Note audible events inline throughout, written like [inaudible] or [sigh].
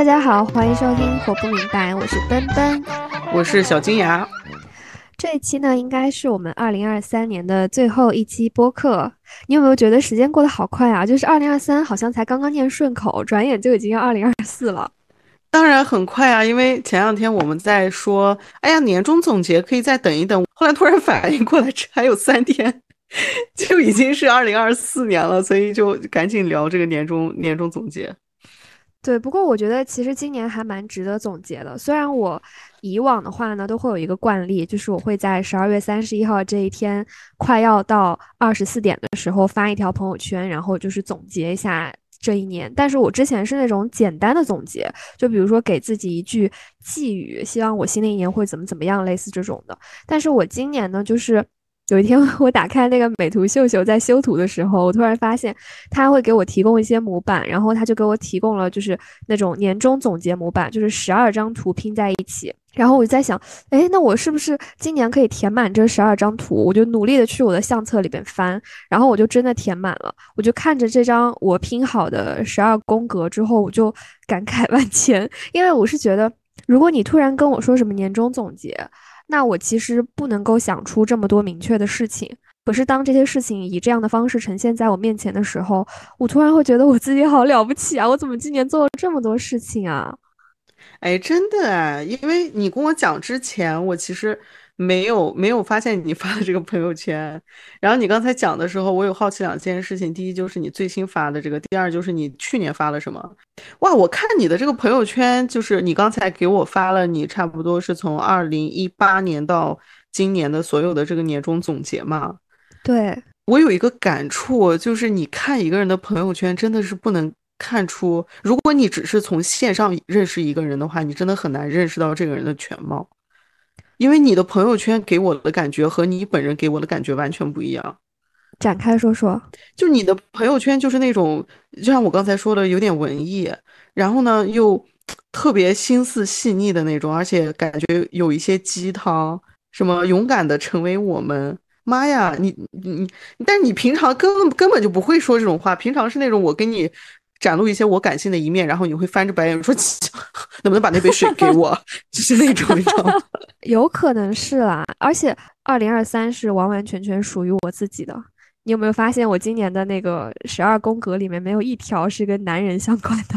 大家好，欢迎收听《活不明白》，我是奔奔，我是小金牙。这一期呢，应该是我们二零二三年的最后一期播客。你有没有觉得时间过得好快啊？就是二零二三好像才刚刚念顺口，转眼就已经要二零二四了。当然很快啊，因为前两天我们在说，哎呀，年终总结可以再等一等。后来突然反应过来，这还有三天，[laughs] 就已经是二零二四年了，所以就赶紧聊这个年终年终总结。对，不过我觉得其实今年还蛮值得总结的。虽然我以往的话呢，都会有一个惯例，就是我会在十二月三十一号这一天快要到二十四点的时候发一条朋友圈，然后就是总结一下这一年。但是我之前是那种简单的总结，就比如说给自己一句寄语，希望我新的一年会怎么怎么样，类似这种的。但是我今年呢，就是。有一天，我打开那个美图秀秀，在修图的时候，我突然发现他会给我提供一些模板，然后他就给我提供了就是那种年终总结模板，就是十二张图拼在一起。然后我就在想，哎，那我是不是今年可以填满这十二张图？我就努力的去我的相册里边翻，然后我就真的填满了。我就看着这张我拼好的十二宫格之后，我就感慨万千，因为我是觉得，如果你突然跟我说什么年终总结。那我其实不能够想出这么多明确的事情，可是当这些事情以这样的方式呈现在我面前的时候，我突然会觉得我自己好了不起啊！我怎么今年做了这么多事情啊？哎，真的哎，因为你跟我讲之前，我其实。没有没有发现你发的这个朋友圈，然后你刚才讲的时候，我有好奇两件事情。第一就是你最新发的这个，第二就是你去年发了什么？哇，我看你的这个朋友圈，就是你刚才给我发了，你差不多是从二零一八年到今年的所有的这个年终总结嘛？对我有一个感触，就是你看一个人的朋友圈，真的是不能看出，如果你只是从线上认识一个人的话，你真的很难认识到这个人的全貌。因为你的朋友圈给我的感觉和你本人给我的感觉完全不一样，展开说说。就你的朋友圈就是那种，就像我刚才说的，有点文艺，然后呢又特别心思细腻的那种，而且感觉有一些鸡汤，什么勇敢的成为我们。妈呀，你你你，但是你平常根本根本就不会说这种话，平常是那种我跟你。展露一些我感性的一面，然后你会翻着白眼说：“ [laughs] 能不能把那杯水给我？” [laughs] 就是那种，你知道吗？[laughs] 有可能是啦，而且二零二三是完完全全属于我自己的。你有没有发现，我今年的那个十二宫格里面没有一条是跟男人相关的？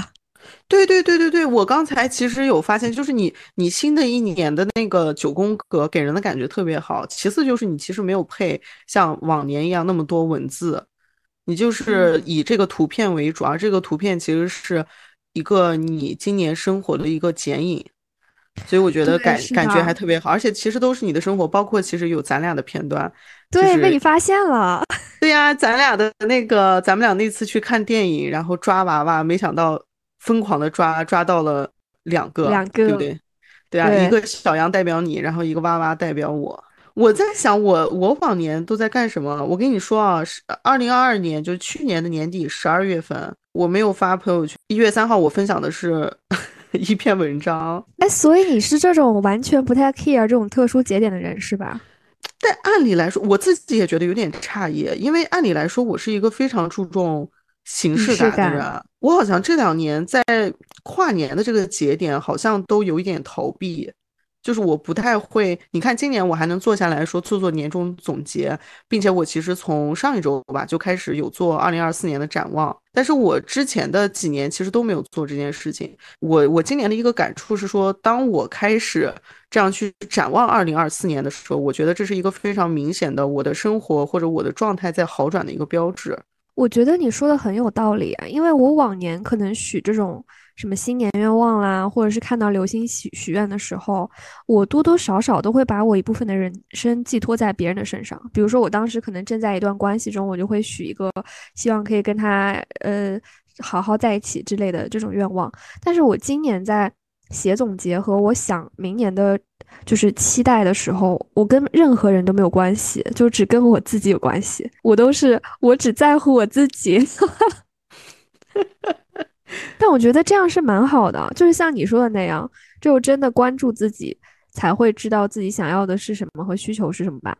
对对对对对，我刚才其实有发现，就是你你新的一年的那个九宫格给人的感觉特别好。其次就是你其实没有配像往年一样那么多文字。你就是以这个图片为主，而这个图片其实是一个你今年生活的一个剪影，所以我觉得感感觉还特别好，而且其实都是你的生活，包括其实有咱俩的片段，对，被你发现了，[laughs] 对呀，咱俩的那个，咱们俩那次去看电影，然后抓娃娃，没想到疯狂的抓抓到了两个，两个，对不对？对啊，一个小羊代表你，然后一个娃娃代表我。我在想，我我往年都在干什么？我跟你说啊，是二零二二年，就是去年的年底十二月份，我没有发朋友圈。一月三号，我分享的是 [laughs] 一篇文章。哎，所以你是这种完全不太 care 这种特殊节点的人是吧？但按理来说，我自己也觉得有点诧异，因为按理来说，我是一个非常注重形式感的人。我好像这两年在跨年的这个节点，好像都有一点逃避。就是我不太会，你看今年我还能坐下来说做做年终总结，并且我其实从上一周吧就开始有做二零二四年的展望，但是我之前的几年其实都没有做这件事情。我我今年的一个感触是说，当我开始这样去展望二零二四年的时候，我觉得这是一个非常明显的我的生活或者我的状态在好转的一个标志。我觉得你说的很有道理啊，因为我往年可能许这种。什么新年愿望啦，或者是看到流星许许愿的时候，我多多少少都会把我一部分的人生寄托在别人的身上。比如说，我当时可能正在一段关系中，我就会许一个希望可以跟他呃好好在一起之类的这种愿望。但是我今年在写总结和我想明年的，就是期待的时候，我跟任何人都没有关系，就只跟我自己有关系。我都是我只在乎我自己。[laughs] 但我觉得这样是蛮好的，就是像你说的那样，只有真的关注自己，才会知道自己想要的是什么和需求是什么吧。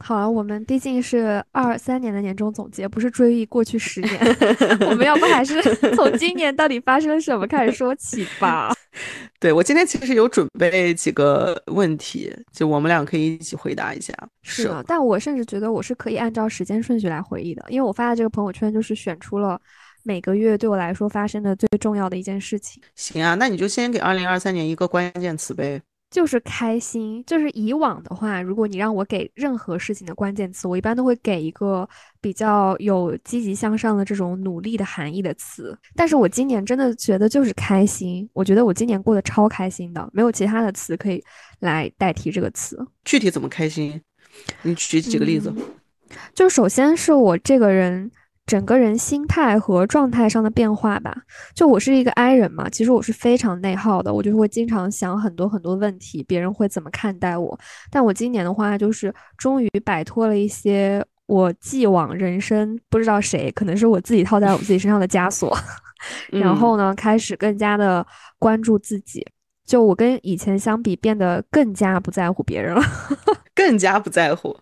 好了，我们毕竟是二三年的年终总结，不是追忆过去十年。[laughs] 我们要不还是 [laughs] 从今年到底发生了什么开始说起吧？[laughs] 对我今天其实有准备几个问题，就我们俩可以一起回答一下。是的，但我甚至觉得我是可以按照时间顺序来回忆的，因为我发的这个朋友圈就是选出了每个月对我来说发生的最重要的一件事情。行啊，那你就先给二零二三年一个关键词呗。就是开心，就是以往的话，如果你让我给任何事情的关键词，我一般都会给一个比较有积极向上的这种努力的含义的词。但是我今年真的觉得就是开心，我觉得我今年过得超开心的，没有其他的词可以来代替这个词。具体怎么开心？你举几个例子？就首先是我这个人。整个人心态和状态上的变化吧，就我是一个 I 人嘛，其实我是非常内耗的，我就会经常想很多很多问题，别人会怎么看待我。但我今年的话，就是终于摆脱了一些我既往人生不知道谁，可能是我自己套在我自己身上的枷锁，[laughs] 然后呢，开始更加的关注自己。就我跟以前相比，变得更加不在乎别人了，[laughs] 更加不在乎。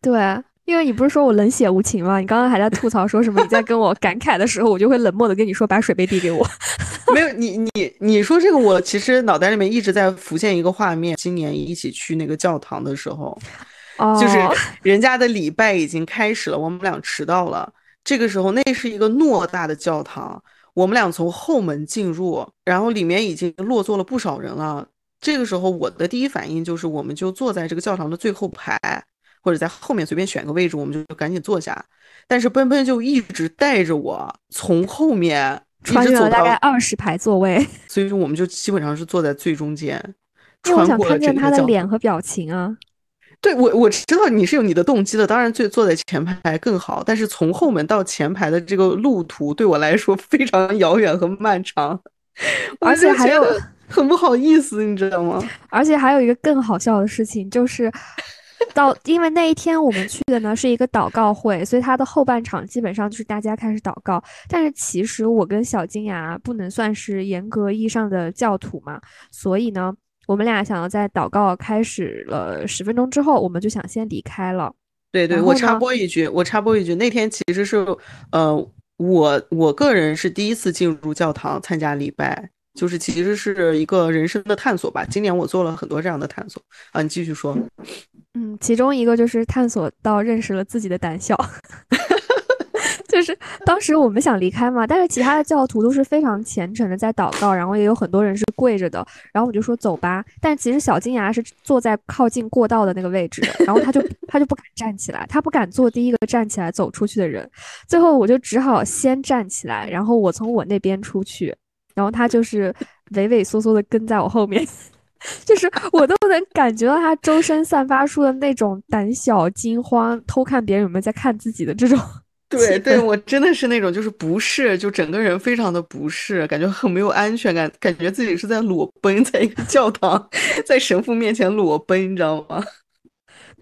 对。因为你不是说我冷血无情吗？你刚刚还在吐槽说什么？你在跟我感慨的时候，我就会冷漠的跟你说，把水杯递给我。[laughs] 没有你你你说这个，我其实脑袋里面一直在浮现一个画面。今年一起去那个教堂的时候，就是人家的礼拜已经开始了，我们俩迟到了。这个时候，那是一个偌大的教堂，我们俩从后门进入，然后里面已经落座了不少人了。这个时候，我的第一反应就是，我们就坐在这个教堂的最后排。或者在后面随便选个位置，我们就赶紧坐下。但是奔奔就一直带着我从后面穿越了大概二十排座位，[laughs] 所以说我们就基本上是坐在最中间。[laughs] 因为我想看见他的脸和表情啊。对我我知道你是有你的动机的，当然最坐在前排更好。但是从后门到前排的这个路途对我来说非常遥远和漫长，而且还有很不好意思，你知道吗？而且还有一个更好笑的事情就是。[laughs] 到，因为那一天我们去的呢是一个祷告会，所以它的后半场基本上就是大家开始祷告。但是其实我跟小金牙不能算是严格意义上的教徒嘛，所以呢，我们俩想要在祷告开始了十分钟之后，我们就想先离开了。对对，我插播一句，我插播一句，那天其实是，呃，我我个人是第一次进入教堂参加礼拜。就是其实是一个人生的探索吧。今年我做了很多这样的探索啊，你继续说。嗯，其中一个就是探索到认识了自己的胆小。[laughs] 就是当时我们想离开嘛，但是其他的教徒都是非常虔诚的在祷告，然后也有很多人是跪着的。然后我就说走吧，但其实小金牙是坐在靠近过道的那个位置，然后他就他就不敢站起来，他不敢做第一个站起来走出去的人。最后我就只好先站起来，然后我从我那边出去。然后他就是 [laughs] 畏畏缩缩的跟在我后面，就是我都能感觉到他周身散发出的那种胆小、惊慌、偷看别人有没有在看自己的这种。对对，[laughs] 我真的是那种就是不适，就整个人非常的不适，感觉很没有安全感，感觉自己是在裸奔，在一个教堂，在神父面前裸奔，你知道吗？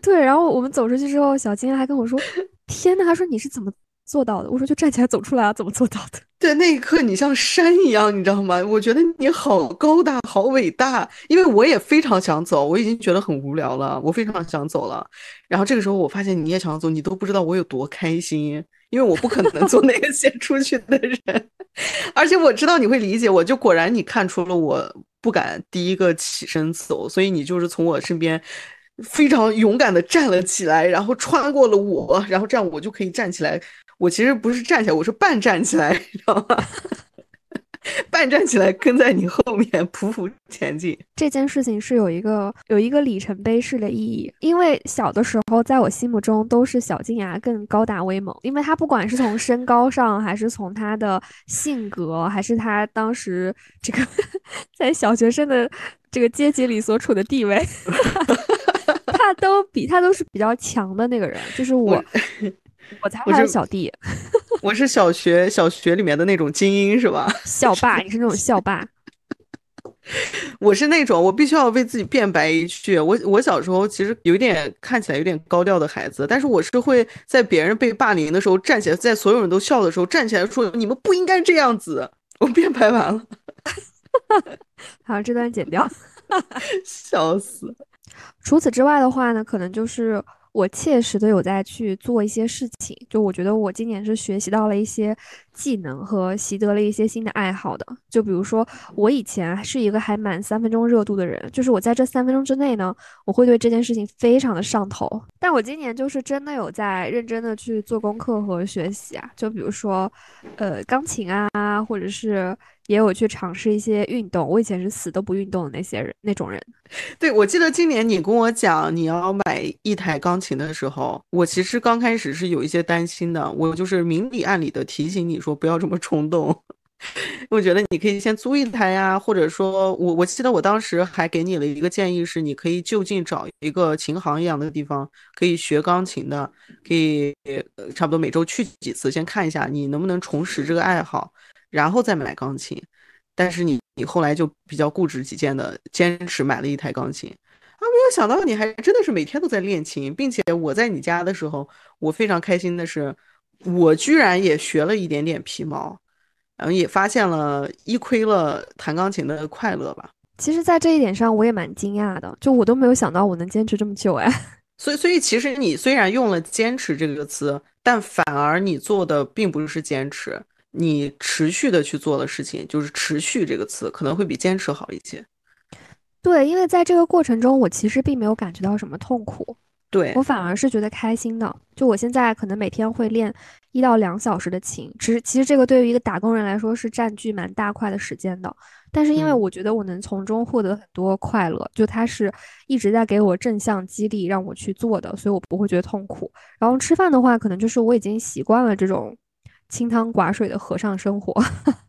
对，然后我们走出去之后，小金还跟我说：“ [laughs] 天呐，他说你是怎么？”做到的，我说就站起来走出来啊，怎么做到的？对，那一刻你像山一样，你知道吗？我觉得你好高大，好伟大。因为我也非常想走，我已经觉得很无聊了，我非常想走了。然后这个时候我发现你也想走，你都不知道我有多开心，因为我不可能做那个先出去的人，[laughs] 而且我知道你会理解我。就果然你看出了我不敢第一个起身走，所以你就是从我身边。非常勇敢的站了起来，然后穿过了我，然后这样我就可以站起来。我其实不是站起来，我是半站起来，你知道吗？[laughs] 半站起来跟在你后面匍匐前进。这件事情是有一个有一个里程碑式的意义，因为小的时候在我心目中都是小金牙更高大威猛，因为他不管是从身高上，还是从他的性格，还是他当时这个 [laughs] 在小学生的这个阶级里所处的地位。[laughs] 他都比他都是比较强的那个人，就是我，我才他的小弟。我是小学小学里面的那种精英，是吧？[laughs] 校霸，你是那种校霸。[laughs] 我是那种我必须要为自己辩白一句。我我小时候其实有一点看起来有点高调的孩子，但是我是会在别人被霸凌的时候站起来，在所有人都笑的时候站起来说：“你们不应该这样子。”我辩白完了。[laughs] 好，这段剪掉。笑死。除此之外的话呢，可能就是我切实的有在去做一些事情。就我觉得我今年是学习到了一些技能和习得了一些新的爱好的。就比如说，我以前是一个还蛮三分钟热度的人，就是我在这三分钟之内呢，我会对这件事情非常的上头。但我今年就是真的有在认真的去做功课和学习啊，就比如说，呃，钢琴啊，或者是。也有去尝试一些运动，我以前是死都不运动的那些人那种人。[laughs] 对，我记得今年你跟我讲你要买一台钢琴的时候，我其实刚开始是有一些担心的，我就是明里暗里的提醒你说不要这么冲动。我觉得你可以先租一台呀，或者说我我记得我当时还给你了一个建议是，你可以就近找一个琴行一样的地方，可以学钢琴的，可以差不多每周去几次，先看一下你能不能重拾这个爱好。然后再买钢琴，但是你你后来就比较固执己见的坚持买了一台钢琴啊！没有想到你还真的是每天都在练琴，并且我在你家的时候，我非常开心的是，我居然也学了一点点皮毛，然后也发现了一窥了弹钢琴的快乐吧。其实，在这一点上，我也蛮惊讶的，就我都没有想到我能坚持这么久哎。[laughs] 所以，所以其实你虽然用了“坚持”这个词，但反而你做的并不是坚持。你持续的去做的事情，就是“持续”这个词可能会比坚持好一些。对，因为在这个过程中，我其实并没有感觉到什么痛苦，对我反而是觉得开心的。就我现在可能每天会练一到两小时的琴，其实其实这个对于一个打工人来说是占据蛮大块的时间的。但是因为我觉得我能从中获得很多快乐，就它是一直在给我正向激励，让我去做的，所以我不会觉得痛苦。然后吃饭的话，可能就是我已经习惯了这种。清汤寡水的和尚生活，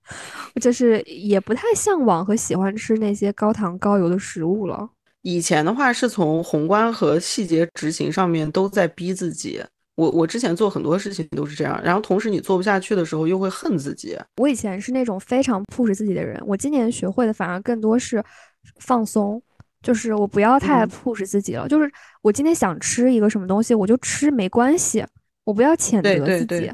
[laughs] 就是也不太向往和喜欢吃那些高糖高油的食物了。以前的话是从宏观和细节执行上面都在逼自己。我我之前做很多事情都是这样，然后同时你做不下去的时候又会恨自己。我以前是那种非常 push 自己的人，我今年学会的反而更多是放松，就是我不要太 push 自己了。就是我今天想吃一个什么东西，我就吃没关系，我不要谴责自己。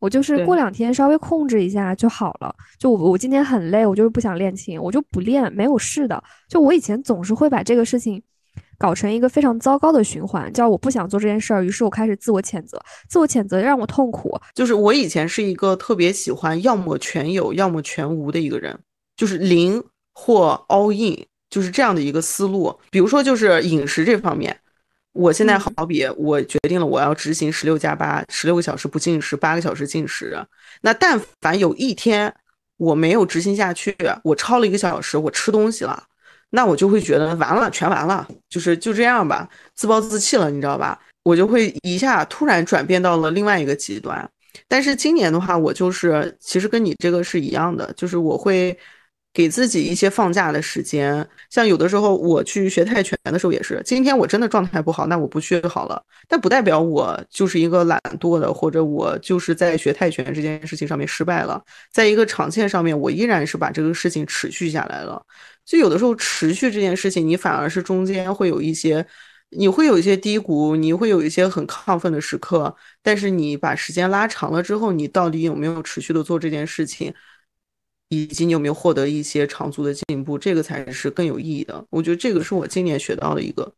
我就是过两天稍微控制一下就好了。就我我今天很累，我就是不想练琴，我就不练，没有事的。就我以前总是会把这个事情搞成一个非常糟糕的循环，叫我不想做这件事儿，于是我开始自我谴责，自我谴责让我痛苦。就是我以前是一个特别喜欢要么全有，要么全无的一个人，就是零或 all in，就是这样的一个思路。比如说就是饮食这方面。我现在好比我决定了我要执行十六加八，十六个小时不进食，八个小时进食。那但凡有一天我没有执行下去，我超了一个小时，我吃东西了，那我就会觉得完了，全完了，就是就这样吧，自暴自弃了，你知道吧？我就会一下突然转变到了另外一个极端。但是今年的话，我就是其实跟你这个是一样的，就是我会。给自己一些放假的时间，像有的时候我去学泰拳的时候也是，今天我真的状态不好，那我不去好了。但不代表我就是一个懒惰的，或者我就是在学泰拳这件事情上面失败了。在一个长线上面，我依然是把这个事情持续下来了。就有的时候持续这件事情，你反而是中间会有一些，你会有一些低谷，你会有一些很亢奋的时刻。但是你把时间拉长了之后，你到底有没有持续的做这件事情？以及你有没有获得一些长足的进步，这个才是更有意义的。我觉得这个是我今年学到的一个。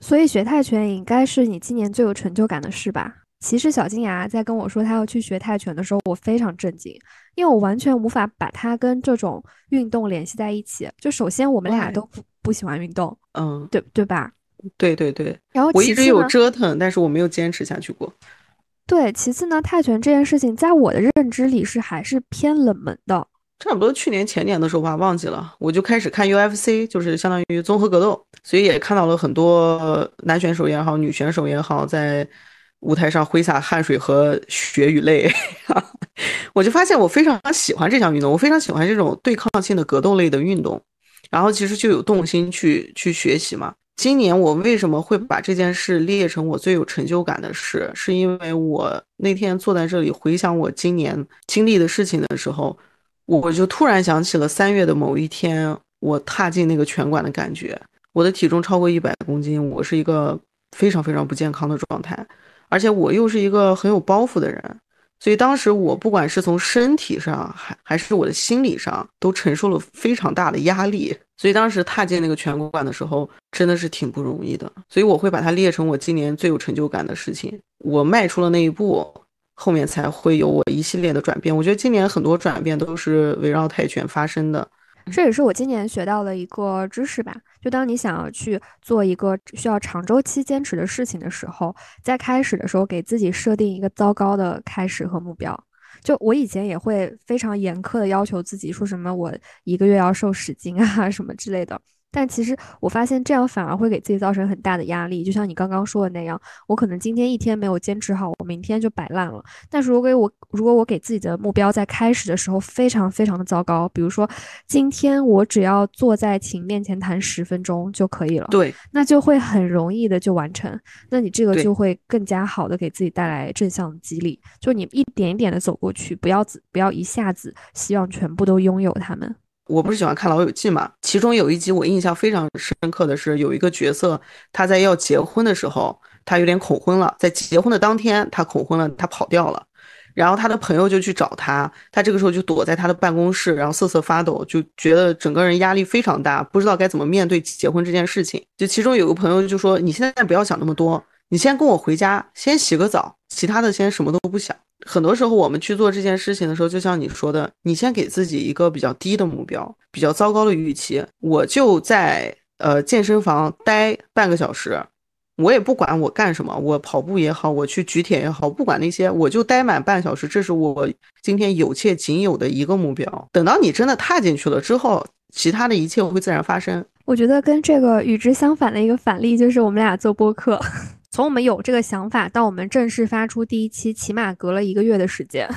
所以学泰拳应该是你今年最有成就感的事吧？其实小金牙在跟我说他要去学泰拳的时候，我非常震惊，因为我完全无法把它跟这种运动联系在一起。就首先我们俩都不不喜欢运动，嗯，对对吧？对对对。然后我一直有折腾，但是我没有坚持下去过。对，其次呢，泰拳这件事情在我的认知里是还是偏冷门的。差不多去年前年的时候吧，忘记了，我就开始看 UFC，就是相当于综合格斗，所以也看到了很多男选手也好，女选手也好，在舞台上挥洒汗水和血与泪，[laughs] 我就发现我非常喜欢这项运动，我非常喜欢这种对抗性的格斗类的运动，然后其实就有动心去去学习嘛。今年我为什么会把这件事列成我最有成就感的事，是因为我那天坐在这里回想我今年经历的事情的时候。我就突然想起了三月的某一天，我踏进那个拳馆的感觉。我的体重超过一百公斤，我是一个非常非常不健康的状态，而且我又是一个很有包袱的人，所以当时我不管是从身体上还还是我的心理上，都承受了非常大的压力。所以当时踏进那个拳馆的时候，真的是挺不容易的。所以我会把它列成我今年最有成就感的事情。我迈出了那一步，后面才会有我一系列的转变。我觉得今年很多转变都是围绕泰拳发生的。这也是我今年学到的一个知识吧。就当你想要去做一个需要长周期坚持的事情的时候，在开始的时候给自己设定一个糟糕的开始和目标。就我以前也会非常严苛的要求自己，说什么我一个月要瘦十斤啊什么之类的。但其实我发现这样反而会给自己造成很大的压力，就像你刚刚说的那样，我可能今天一天没有坚持好，我明天就摆烂了。但是如果我如果我给自己的目标在开始的时候非常非常的糟糕，比如说今天我只要坐在琴面前弹十分钟就可以了，对，那就会很容易的就完成。那你这个就会更加好的给自己带来正向激励，就你一点一点的走过去，不要不要一下子希望全部都拥有他们。我不是喜欢看《老友记》嘛？其中有一集我印象非常深刻的是，有一个角色他在要结婚的时候，他有点恐婚了。在结婚的当天，他恐婚了，他跑掉了。然后他的朋友就去找他，他这个时候就躲在他的办公室，然后瑟瑟发抖，就觉得整个人压力非常大，不知道该怎么面对结婚这件事情。就其中有个朋友就说：“你现在不要想那么多，你先跟我回家，先洗个澡，其他的先什么都不想。”很多时候，我们去做这件事情的时候，就像你说的，你先给自己一个比较低的目标，比较糟糕的预期。我就在呃健身房待半个小时，我也不管我干什么，我跑步也好，我去举铁也好，不管那些，我就待满半小时，这是我今天有且仅有的一个目标。等到你真的踏进去了之后，其他的一切会自然发生。我觉得跟这个与之相反的一个反例就是我们俩做播客。从我们有这个想法到我们正式发出第一期，起码隔了一个月的时间。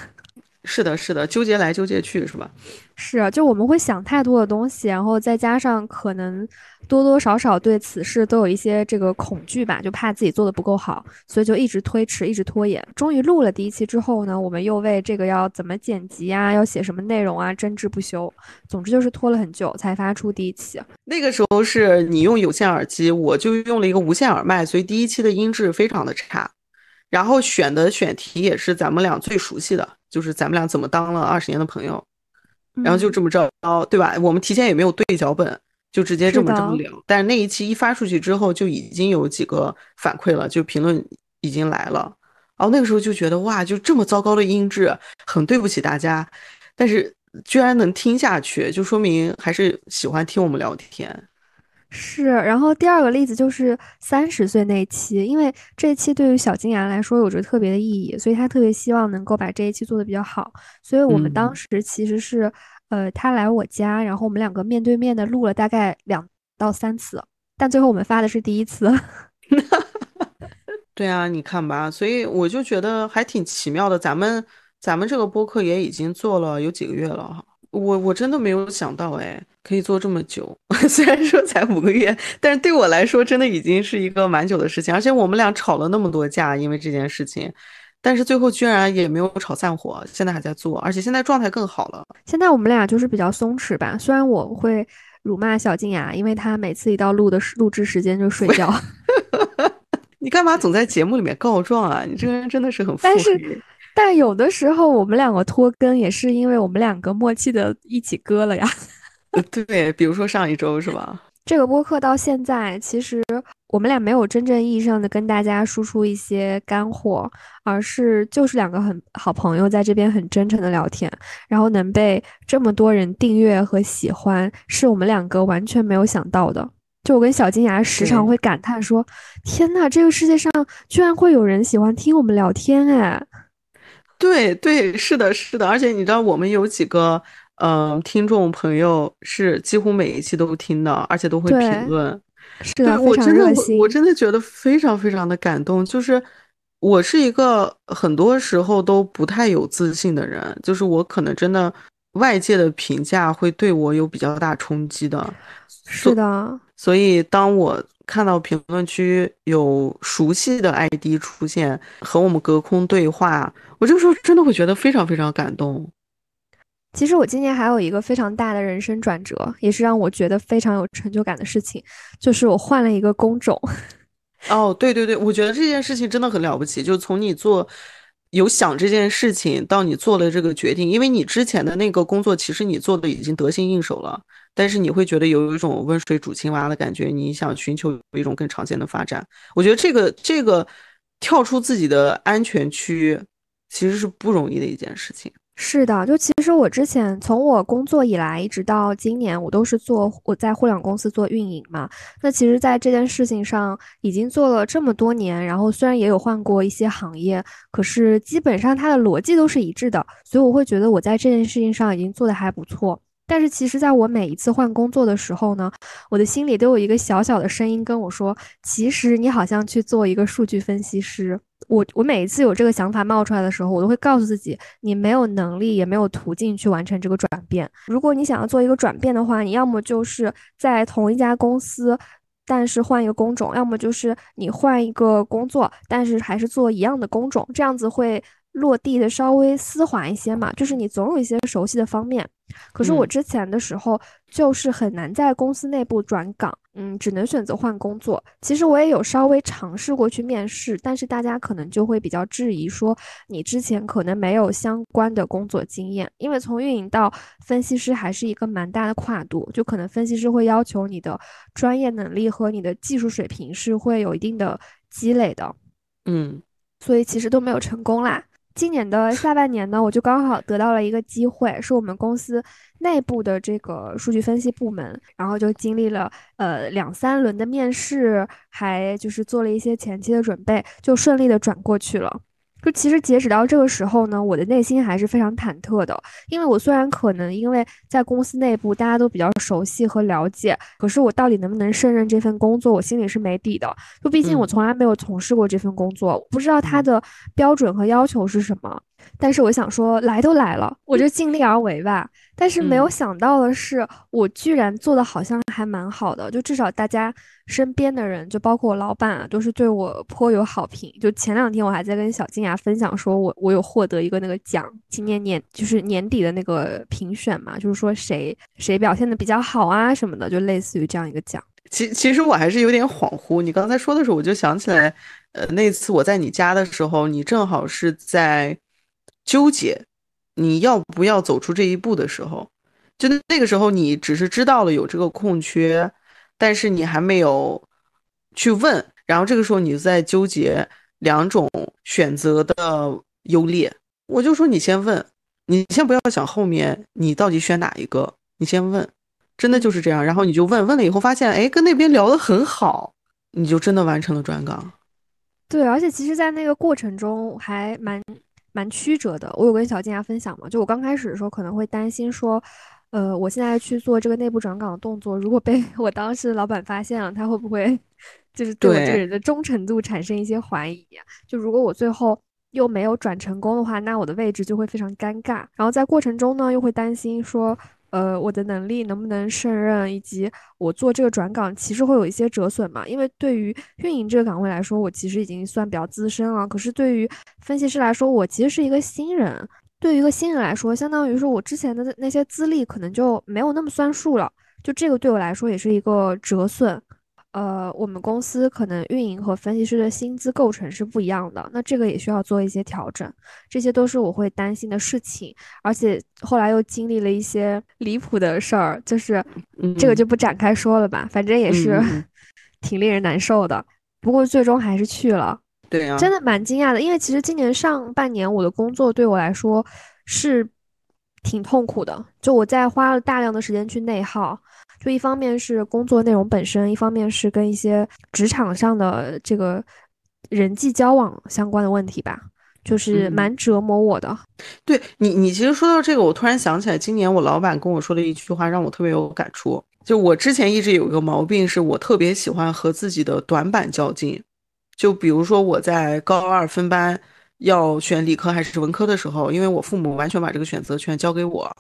是的，是的，纠结来纠结去，是吧？是，就我们会想太多的东西，然后再加上可能多多少少对此事都有一些这个恐惧吧，就怕自己做的不够好，所以就一直推迟，一直拖延。终于录了第一期之后呢，我们又为这个要怎么剪辑啊，要写什么内容啊，争执不休。总之就是拖了很久才发出第一期。那个时候是你用有线耳机，我就用了一个无线耳麦，所以第一期的音质非常的差。然后选的选题也是咱们俩最熟悉的，就是咱们俩怎么当了二十年的朋友，然后就这么着，对吧？我们提前也没有对脚本，就直接这么这么聊。但是那一期一发出去之后，就已经有几个反馈了，就评论已经来了。然后那个时候就觉得哇，就这么糟糕的音质，很对不起大家。但是居然能听下去，就说明还是喜欢听我们聊天。是，然后第二个例子就是三十岁那期，因为这一期对于小金牙来说有着特别的意义，所以他特别希望能够把这一期做的比较好。所以我们当时其实是，呃，他来我家，然后我们两个面对面的录了大概两到三次，但最后我们发的是第一次。[laughs] 对啊，你看吧，所以我就觉得还挺奇妙的。咱们咱们这个播客也已经做了有几个月了哈。我我真的没有想到，哎，可以做这么久。[laughs] 虽然说才五个月，但是对我来说，真的已经是一个蛮久的事情。而且我们俩吵了那么多架，因为这件事情，但是最后居然也没有吵散伙，现在还在做，而且现在状态更好了。现在我们俩就是比较松弛吧。虽然我会辱骂小静雅，因为她每次一到录的录制时间就睡觉。[laughs] 你干嘛总在节目里面告状啊？你这个人真的是很但是。但有的时候我们两个拖更也是因为我们两个默契的一起割了呀。[laughs] 对，比如说上一周是吧？这个播客到现在，其实我们俩没有真正意义上的跟大家输出一些干货，而是就是两个很好朋友在这边很真诚的聊天，然后能被这么多人订阅和喜欢，是我们两个完全没有想到的。就我跟小金牙时常会感叹说：“天呐，这个世界上居然会有人喜欢听我们聊天哎！”对对，是的，是的，而且你知道，我们有几个嗯听众朋友是几乎每一期都听的，而且都会评论，是。的，我真的我真的觉得非常非常的感动。就是我是一个很多时候都不太有自信的人，就是我可能真的外界的评价会对我有比较大冲击的，是的。所以当我看到评论区有熟悉的 ID 出现和我们隔空对话，我这个时候真的会觉得非常非常感动。其实我今年还有一个非常大的人生转折，也是让我觉得非常有成就感的事情，就是我换了一个工种。[laughs] 哦，对对对，我觉得这件事情真的很了不起。就从你做有想这件事情，到你做了这个决定，因为你之前的那个工作其实你做的已经得心应手了，但是你会觉得有一种温水煮青蛙的感觉，你想寻求一种更长线的发展。我觉得这个这个跳出自己的安全区，其实是不容易的一件事情。是的，就其实我之前从我工作以来，一直到今年，我都是做我在互联网公司做运营嘛。那其实，在这件事情上已经做了这么多年，然后虽然也有换过一些行业，可是基本上它的逻辑都是一致的，所以我会觉得我在这件事情上已经做得还不错。但是其实，在我每一次换工作的时候呢，我的心里都有一个小小的声音跟我说：“其实你好像去做一个数据分析师。”我我每一次有这个想法冒出来的时候，我都会告诉自己：你没有能力，也没有途径去完成这个转变。如果你想要做一个转变的话，你要么就是在同一家公司，但是换一个工种；要么就是你换一个工作，但是还是做一样的工种，这样子会。落地的稍微丝滑一些嘛，就是你总有一些熟悉的方面。可是我之前的时候就是很难在公司内部转岗，嗯，只能选择换工作。其实我也有稍微尝试过去面试，但是大家可能就会比较质疑，说你之前可能没有相关的工作经验，因为从运营到分析师还是一个蛮大的跨度，就可能分析师会要求你的专业能力和你的技术水平是会有一定的积累的，嗯，所以其实都没有成功啦。今年的下半年呢，我就刚好得到了一个机会，是我们公司内部的这个数据分析部门，然后就经历了呃两三轮的面试，还就是做了一些前期的准备，就顺利的转过去了。就其实截止到这个时候呢，我的内心还是非常忐忑的，因为我虽然可能因为在公司内部大家都比较熟悉和了解，可是我到底能不能胜任这份工作，我心里是没底的。就毕竟我从来没有从事过这份工作，不知道它的标准和要求是什么。但是我想说，来都来了，我就尽力而为吧。但是没有想到的是，我居然做的好像还蛮好的，就至少大家身边的人，就包括我老板啊，都是对我颇有好评。就前两天我还在跟小金牙分享，说我我有获得一个那个奖，今年年就是年底的那个评选嘛，就是说谁谁表现的比较好啊什么的，就类似于这样一个奖。其其实我还是有点恍惚，你刚才说的时候，我就想起来，呃，那次我在你家的时候，你正好是在。纠结，你要不要走出这一步的时候，就那个时候，你只是知道了有这个空缺，但是你还没有去问。然后这个时候，你在纠结两种选择的优劣。我就说，你先问，你先不要想后面你到底选哪一个，你先问，真的就是这样。然后你就问问了以后，发现哎，跟那边聊得很好，你就真的完成了转岗。对，而且其实，在那个过程中还蛮。蛮曲折的，我有跟小静雅分享嘛，就我刚开始的时候可能会担心说，呃，我现在去做这个内部转岗的动作，如果被 [laughs] 我当时老板发现了，他会不会就是对我这个人的忠诚度产生一些怀疑？就如果我最后又没有转成功的话，那我的位置就会非常尴尬。然后在过程中呢，又会担心说。呃，我的能力能不能胜任，以及我做这个转岗，其实会有一些折损嘛？因为对于运营这个岗位来说，我其实已经算比较资深了。可是对于分析师来说，我其实是一个新人。对于一个新人来说，相当于说我之前的那些资历可能就没有那么算数了。就这个对我来说也是一个折损。呃，我们公司可能运营和分析师的薪资构成是不一样的，那这个也需要做一些调整，这些都是我会担心的事情。而且后来又经历了一些离谱的事儿，就是这个就不展开说了吧，反正也是 [laughs] 挺令人难受的。不过最终还是去了，对啊，真的蛮惊讶的，因为其实今年上半年我的工作对我来说是挺痛苦的，就我在花了大量的时间去内耗。就一方面是工作内容本身，一方面是跟一些职场上的这个人际交往相关的问题吧，就是蛮折磨我的。对你，你其实说到这个，我突然想起来，今年我老板跟我说的一句话，让我特别有感触。就我之前一直有一个毛病，是我特别喜欢和自己的短板较劲。就比如说我在高二分班要选理科还是文科的时候，因为我父母完全把这个选择权交给我。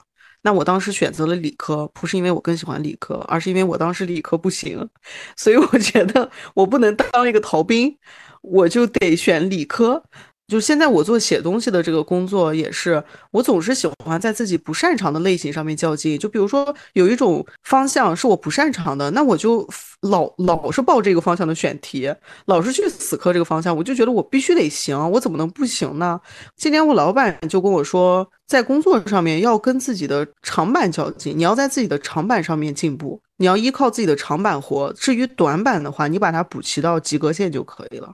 那我当时选择了理科，不是因为我更喜欢理科，而是因为我当时理科不行，所以我觉得我不能当一个逃兵，我就得选理科。就现在我做写东西的这个工作也是，我总是喜欢在自己不擅长的类型上面较劲。就比如说有一种方向是我不擅长的，那我就老老是报这个方向的选题，老是去死磕这个方向，我就觉得我必须得行，我怎么能不行呢？今天我老板就跟我说，在工作上面要跟自己的长板较劲，你要在自己的长板上面进步，你要依靠自己的长板活。至于短板的话，你把它补齐到及格线就可以了。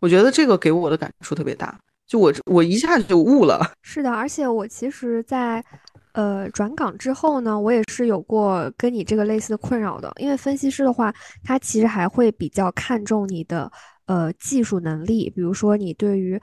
我觉得这个给我的感触特别大，就我我一下子就悟了。[laughs] 是的，而且我其实，在呃转岗之后呢，我也是有过跟你这个类似的困扰的。因为分析师的话，他其实还会比较看重你的呃技术能力，比如说你对于。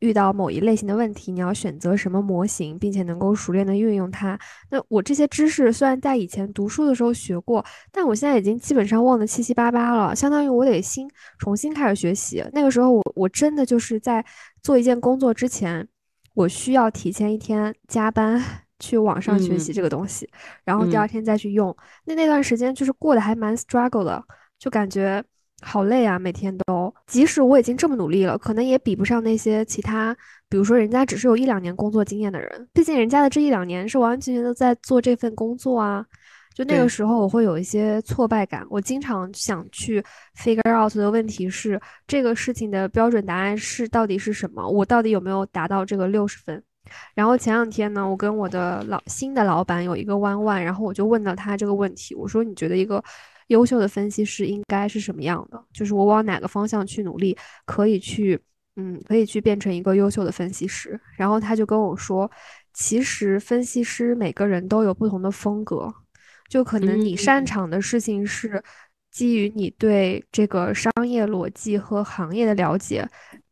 遇到某一类型的问题，你要选择什么模型，并且能够熟练的运用它。那我这些知识虽然在以前读书的时候学过，但我现在已经基本上忘得七七八八了，相当于我得新重新开始学习。那个时候，我我真的就是在做一件工作之前，我需要提前一天加班去网上学习这个东西，然后第二天再去用。那那段时间就是过得还蛮 struggle 的，就感觉。好累啊，每天都。即使我已经这么努力了，可能也比不上那些其他，比如说人家只是有一两年工作经验的人。毕竟人家的这一两年是完完全全的在做这份工作啊。就那个时候，我会有一些挫败感。我经常想去 figure out 的问题是，这个事情的标准答案是到底是什么？我到底有没有达到这个六十分？然后前两天呢，我跟我的老新的老板有一个弯弯，然后我就问到他这个问题，我说你觉得一个。优秀的分析师应该是什么样的？就是我往哪个方向去努力，可以去，嗯，可以去变成一个优秀的分析师。然后他就跟我说，其实分析师每个人都有不同的风格，就可能你擅长的事情是基于你对这个商业逻辑和行业的了解，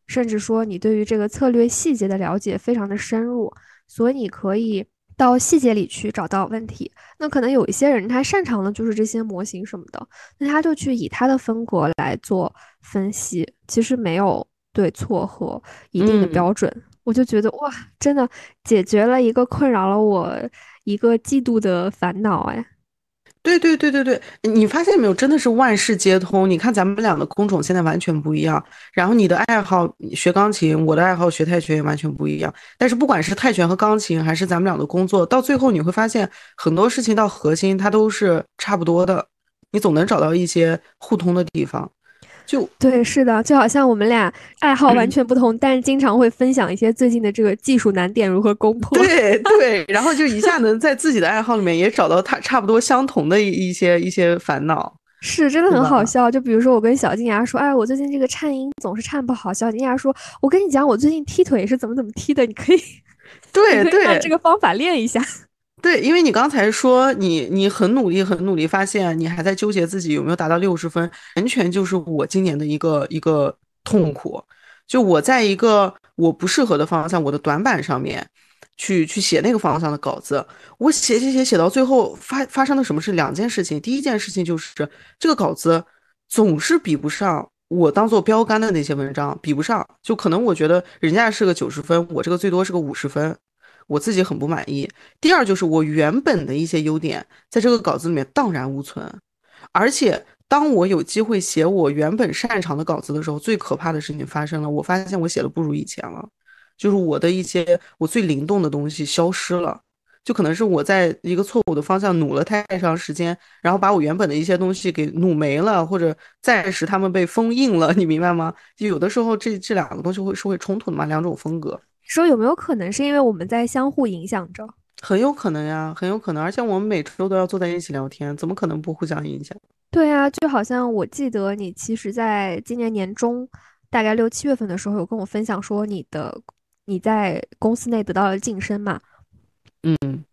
甚至说你对于这个策略细节的了解非常的深入，所以你可以。到细节里去找到问题，那可能有一些人他擅长的就是这些模型什么的，那他就去以他的风格来做分析，其实没有对错和一定的标准。我就觉得哇，真的解决了一个困扰了我一个季度的烦恼哎。对对对对对，你发现没有？真的是万事皆通。你看咱们俩的工种现在完全不一样，然后你的爱好学钢琴，我的爱好学泰拳也完全不一样。但是不管是泰拳和钢琴，还是咱们俩的工作，到最后你会发现很多事情到核心它都是差不多的，你总能找到一些互通的地方。就对，是的，就好像我们俩爱好完全不同，[clears throat] 但是经常会分享一些最近的这个技术难点如何攻破。对 [laughs] 对，然后就一下能在自己的爱好里面也找到他差不多相同的一一些一些烦恼，是真的很好笑。就比如说我跟小金牙说，哎，我最近这个颤音总是颤不好。小金牙说，我跟你讲，我最近踢腿是怎么怎么踢的，你可以 [laughs] 对对按这个方法练一下。对，因为你刚才说你你很努力很努力，发现你还在纠结自己有没有达到六十分，完全就是我今年的一个一个痛苦。就我在一个我不适合的方向，我的短板上面去去写那个方向的稿子，我写写写写到最后发发生了什么事？两件事情，第一件事情就是这个稿子总是比不上我当做标杆的那些文章，比不上，就可能我觉得人家是个九十分，我这个最多是个五十分。我自己很不满意。第二就是我原本的一些优点，在这个稿子里面荡然无存。而且当我有机会写我原本擅长的稿子的时候，最可怕的事情发生了。我发现我写的不如以前了，就是我的一些我最灵动的东西消失了。就可能是我在一个错误的方向努了太长时间，然后把我原本的一些东西给努没了，或者暂时他们被封印了。你明白吗？就有的时候这这两个东西会是会冲突的嘛，两种风格。说有没有可能是因为我们在相互影响着？很有可能呀，很有可能。而且我们每周都要坐在一起聊天，怎么可能不互相影响？对啊，就好像我记得你其实在今年年中，大概六七月份的时候，有跟我分享说你的你在公司内得到了晋升嘛？嗯，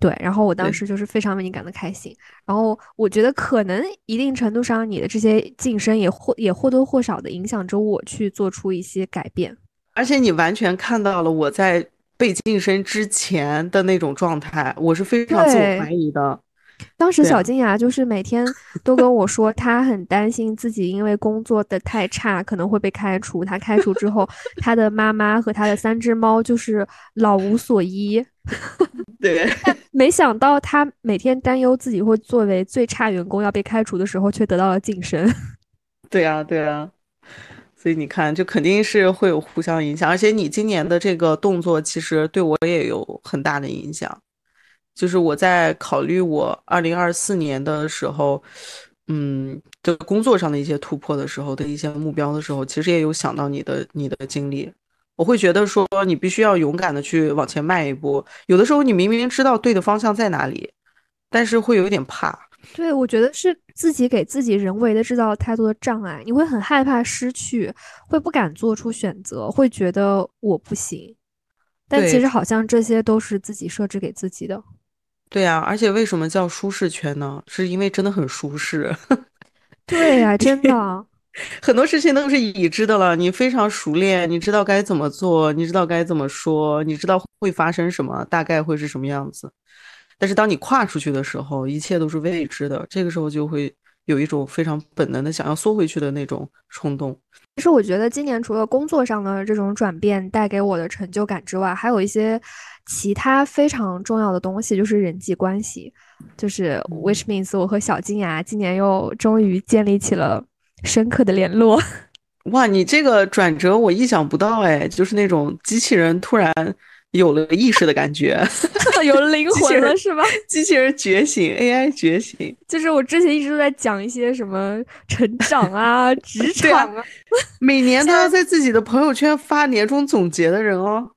对。然后我当时就是非常为你感到开心。然后我觉得可能一定程度上，你的这些晋升也或也或多或少的影响着我去做出一些改变。而且你完全看到了我在被晋升之前的那种状态，我是非常自我怀疑的。当时小金牙就是每天都跟我说，他很担心自己因为工作的太差可能会被开除。他开除之后，他的妈妈和他的三只猫就是老无所依。[laughs] 对，[laughs] 没想到他每天担忧自己会作为最差员工要被开除的时候，却得到了晋升。对啊，对啊。所以你看，就肯定是会有互相影响，而且你今年的这个动作其实对我也有很大的影响。就是我在考虑我二零二四年的时候，嗯，的工作上的一些突破的时候的一些目标的时候，其实也有想到你的你的经历。我会觉得说，你必须要勇敢的去往前迈一步。有的时候你明明知道对的方向在哪里，但是会有一点怕。对，我觉得是自己给自己人为的制造了太多的障碍，你会很害怕失去，会不敢做出选择，会觉得我不行。但其实好像这些都是自己设置给自己的。对呀，而且为什么叫舒适圈呢？是因为真的很舒适。[laughs] 对呀，真的，很多事情都是已知的了，你非常熟练，你知道该怎么做，你知道该怎么说，你知道会发生什么，大概会是什么样子。但是当你跨出去的时候，一切都是未知的。这个时候就会有一种非常本能的想要缩回去的那种冲动。其实我觉得今年除了工作上的这种转变带给我的成就感之外，还有一些其他非常重要的东西，就是人际关系。就是 which means 我和小金牙今年又终于建立起了深刻的联络。哇，你这个转折我意想不到哎，就是那种机器人突然。有了意识的感觉，[laughs] 有灵 [laughs] 魂了是吧？机器人觉醒，AI 觉醒。就是我之前一直都在讲一些什么成长啊、职 [laughs] 场啊，每年都要在自己的朋友圈发年终总结的人哦，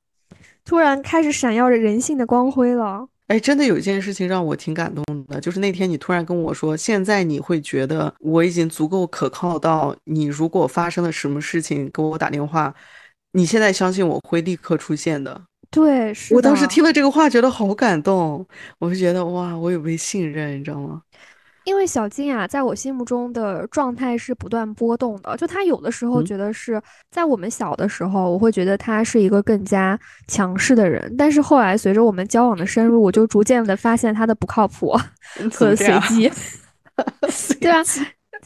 突然开始闪耀着人性的光辉了。哎，真的有一件事情让我挺感动的，就是那天你突然跟我说，现在你会觉得我已经足够可靠到，你如果发生了什么事情给我打电话，你现在相信我会立刻出现的。对，是我当时听了这个话，觉得好感动。我就觉得哇，我有被信任，你知道吗？因为小金啊，在我心目中的状态是不断波动的。就他有的时候觉得是在我们小的时候，我会觉得他是一个更加强势的人，但是后来随着我们交往的深入，我就逐渐的发现他的不靠谱和随机。[laughs] 对啊。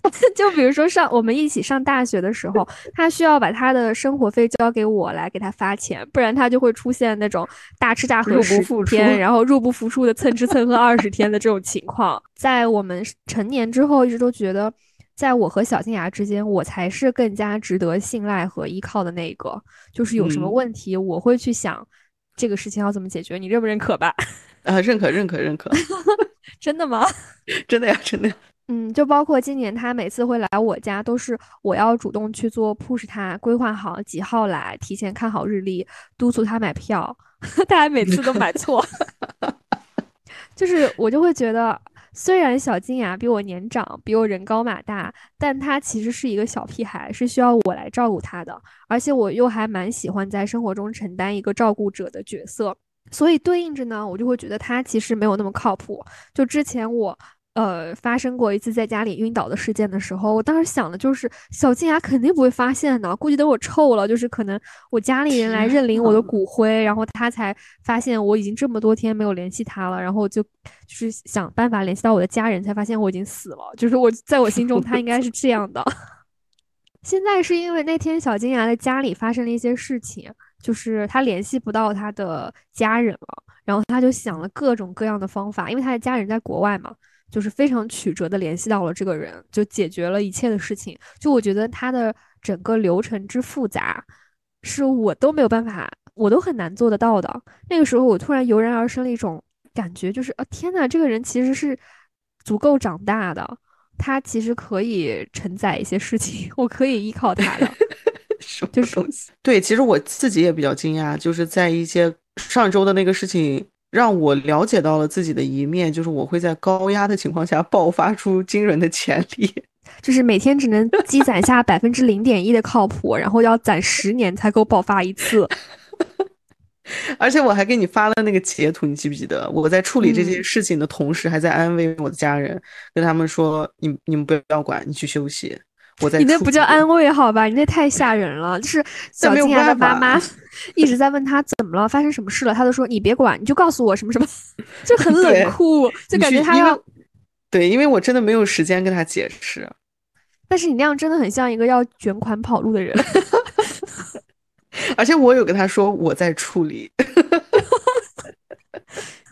[laughs] 就比如说上我们一起上大学的时候，他需要把他的生活费交给我来给他发钱，不然他就会出现那种大吃大喝十天，然后入不敷出的蹭吃蹭喝二十天的这种情况。在我们成年之后，一直都觉得，在我和小金牙之间，我才是更加值得信赖和依靠的那个。就是有什么问题，我会去想这个事情要怎么解决，你认不认可吧？[laughs] 啊，认可，认可，认可。[laughs] 真的吗？真的呀，真的。嗯，就包括今年他每次会来我家，都是我要主动去做 push 他，规划好几号来，提前看好日历，督促他买票，[laughs] 他还每次都买错。[laughs] 就是我就会觉得，虽然小金牙比我年长，比我人高马大，但他其实是一个小屁孩，是需要我来照顾他的，而且我又还蛮喜欢在生活中承担一个照顾者的角色，所以对应着呢，我就会觉得他其实没有那么靠谱。就之前我。呃，发生过一次在家里晕倒的事件的时候，我当时想的就是小金牙肯定不会发现的，估计等我臭了，就是可能我家里人来认领我的骨灰，然后他才发现我已经这么多天没有联系他了，然后就就是想办法联系到我的家人，才发现我已经死了。就是我在我心中他应该是这样的。[laughs] 现在是因为那天小金牙的家里发生了一些事情，就是他联系不到他的家人了，然后他就想了各种各样的方法，因为他的家人在国外嘛。就是非常曲折的联系到了这个人，就解决了一切的事情。就我觉得他的整个流程之复杂，是我都没有办法，我都很难做得到的。那个时候，我突然油然而生了一种感觉，就是啊，天呐，这个人其实是足够长大的，他其实可以承载一些事情，我可以依靠他的。[laughs] 就是对，其实我自己也比较惊讶，就是在一些上周的那个事情。让我了解到了自己的一面，就是我会在高压的情况下爆发出惊人的潜力，[laughs] 就是每天只能积攒下百分之零点一的靠谱，然后要攒十年才够爆发一次。[laughs] 而且我还给你发了那个截图，你记不记得？我在处理这件事情的同时，还在安慰我的家人，跟他们说：“你你们不要管，你去休息。”你那不叫安慰好吧？你那太吓人了。就是 [laughs] 小金牙的妈妈 [laughs] 一直在问他怎么了，发生什么事了，他都说你别管，你就告诉我什么什么，就很冷酷，就感觉他要对，因为我真的没有时间跟他解释。但是你那样真的很像一个要卷款跑路的人，[laughs] 而且我有跟他说我在处理，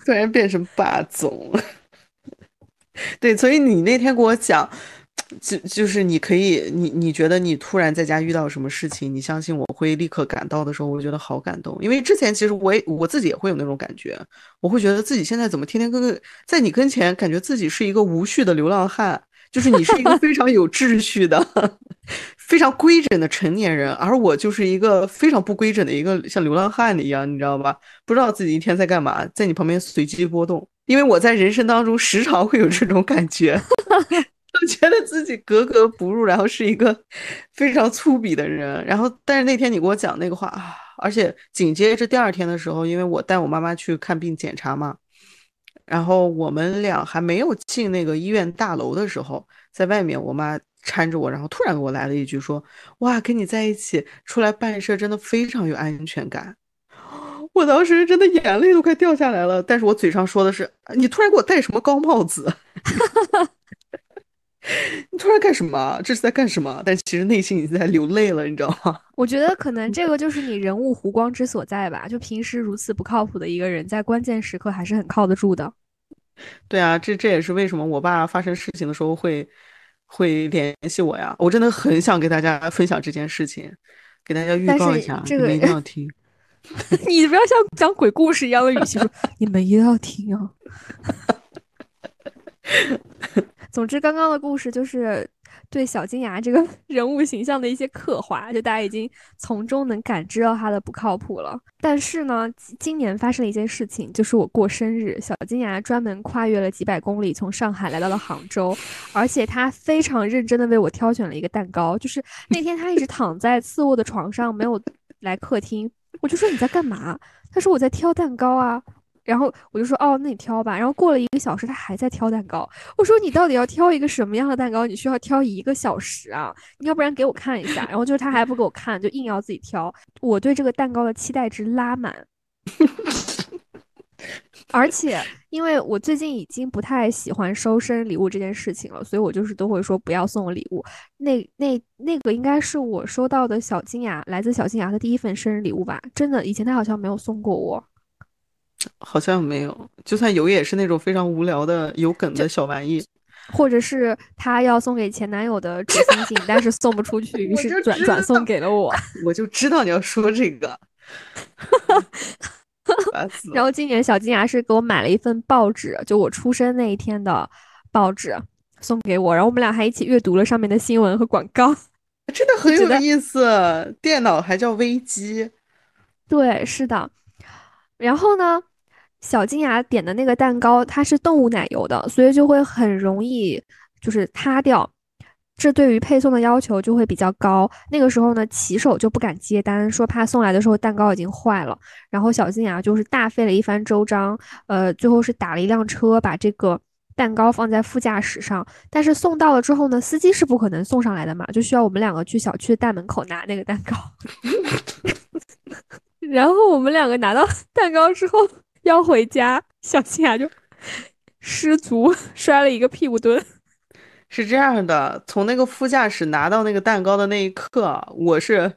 突然变成霸总。对，所以你那天跟我讲。就就是你可以，你你觉得你突然在家遇到什么事情，你相信我会立刻赶到的时候，我觉得好感动。因为之前其实我也我自己也会有那种感觉，我会觉得自己现在怎么天天跟在你跟前，感觉自己是一个无序的流浪汉，就是你是一个非常有秩序的、[laughs] 非常规整的成年人，而我就是一个非常不规整的一个像流浪汉一样，你知道吧？不知道自己一天在干嘛，在你旁边随机波动。因为我在人生当中时常会有这种感觉。我 [laughs] 觉得自己格格不入，然后是一个非常粗鄙的人。然后，但是那天你给我讲那个话啊，而且紧接着第二天的时候，因为我带我妈妈去看病检查嘛，然后我们俩还没有进那个医院大楼的时候，在外面，我妈搀着我，然后突然给我来了一句说：“哇，跟你在一起出来办事真的非常有安全感。[gasps] ”我当时真的眼泪都快掉下来了，但是我嘴上说的是：“你突然给我戴什么高帽子？” [laughs] [laughs] 你突然干什么？这是在干什么？但其实内心已经在流泪了，你知道吗？[laughs] 我觉得可能这个就是你人物弧光之所在吧。就平时如此不靠谱的一个人，在关键时刻还是很靠得住的。对啊，这这也是为什么我爸发生事情的时候会会联系我呀。我真的很想给大家分享这件事情，给大家预告一下，这个一定要听。[laughs] 你不要像讲鬼故事一样的语气说，你们一定要听啊。总之，刚刚的故事就是对小金牙这个 [laughs] 人物形象的一些刻画，就大家已经从中能感知到他的不靠谱了。但是呢，今年发生了一件事情，就是我过生日，小金牙专门跨越了几百公里，从上海来到了杭州，而且他非常认真的为我挑选了一个蛋糕。就是那天他一直躺在次卧的床上，没有来客厅，我就说你在干嘛？他说我在挑蛋糕啊。然后我就说哦，那你挑吧。然后过了一个小时，他还在挑蛋糕。我说你到底要挑一个什么样的蛋糕？你需要挑一个小时啊？你要不然给我看一下。然后就是他还不给我看，就硬要自己挑。我对这个蛋糕的期待值拉满。而且因为我最近已经不太喜欢收生日礼物这件事情了，所以我就是都会说不要送我礼物。那那那个应该是我收到的小金牙来自小金牙的第一份生日礼物吧？真的，以前他好像没有送过我。好像没有，就算有，也是那种非常无聊的、有梗的小玩意，或者是他要送给前男友的纸星星，但是送不出去，[laughs] 于是转转送给了我。[laughs] 我就知道你要说这个，[laughs] 然后今年小金牙是给我买了一份报纸，就我出生那一天的报纸送给我，然后我们俩还一起阅读了上面的新闻和广告，真的很有意思。电脑还叫微机，对，是的。然后呢？小金牙点的那个蛋糕，它是动物奶油的，所以就会很容易就是塌掉，这对于配送的要求就会比较高。那个时候呢，骑手就不敢接单，说怕送来的时候蛋糕已经坏了。然后小金牙就是大费了一番周章，呃，最后是打了一辆车把这个蛋糕放在副驾驶上。但是送到了之后呢，司机是不可能送上来的嘛，就需要我们两个去小区的大门口拿那个蛋糕。[laughs] 然后我们两个拿到蛋糕之后。要回家，小新雅就失足摔了一个屁股墩。[laughs] 是这样的，从那个副驾驶拿到那个蛋糕的那一刻，我是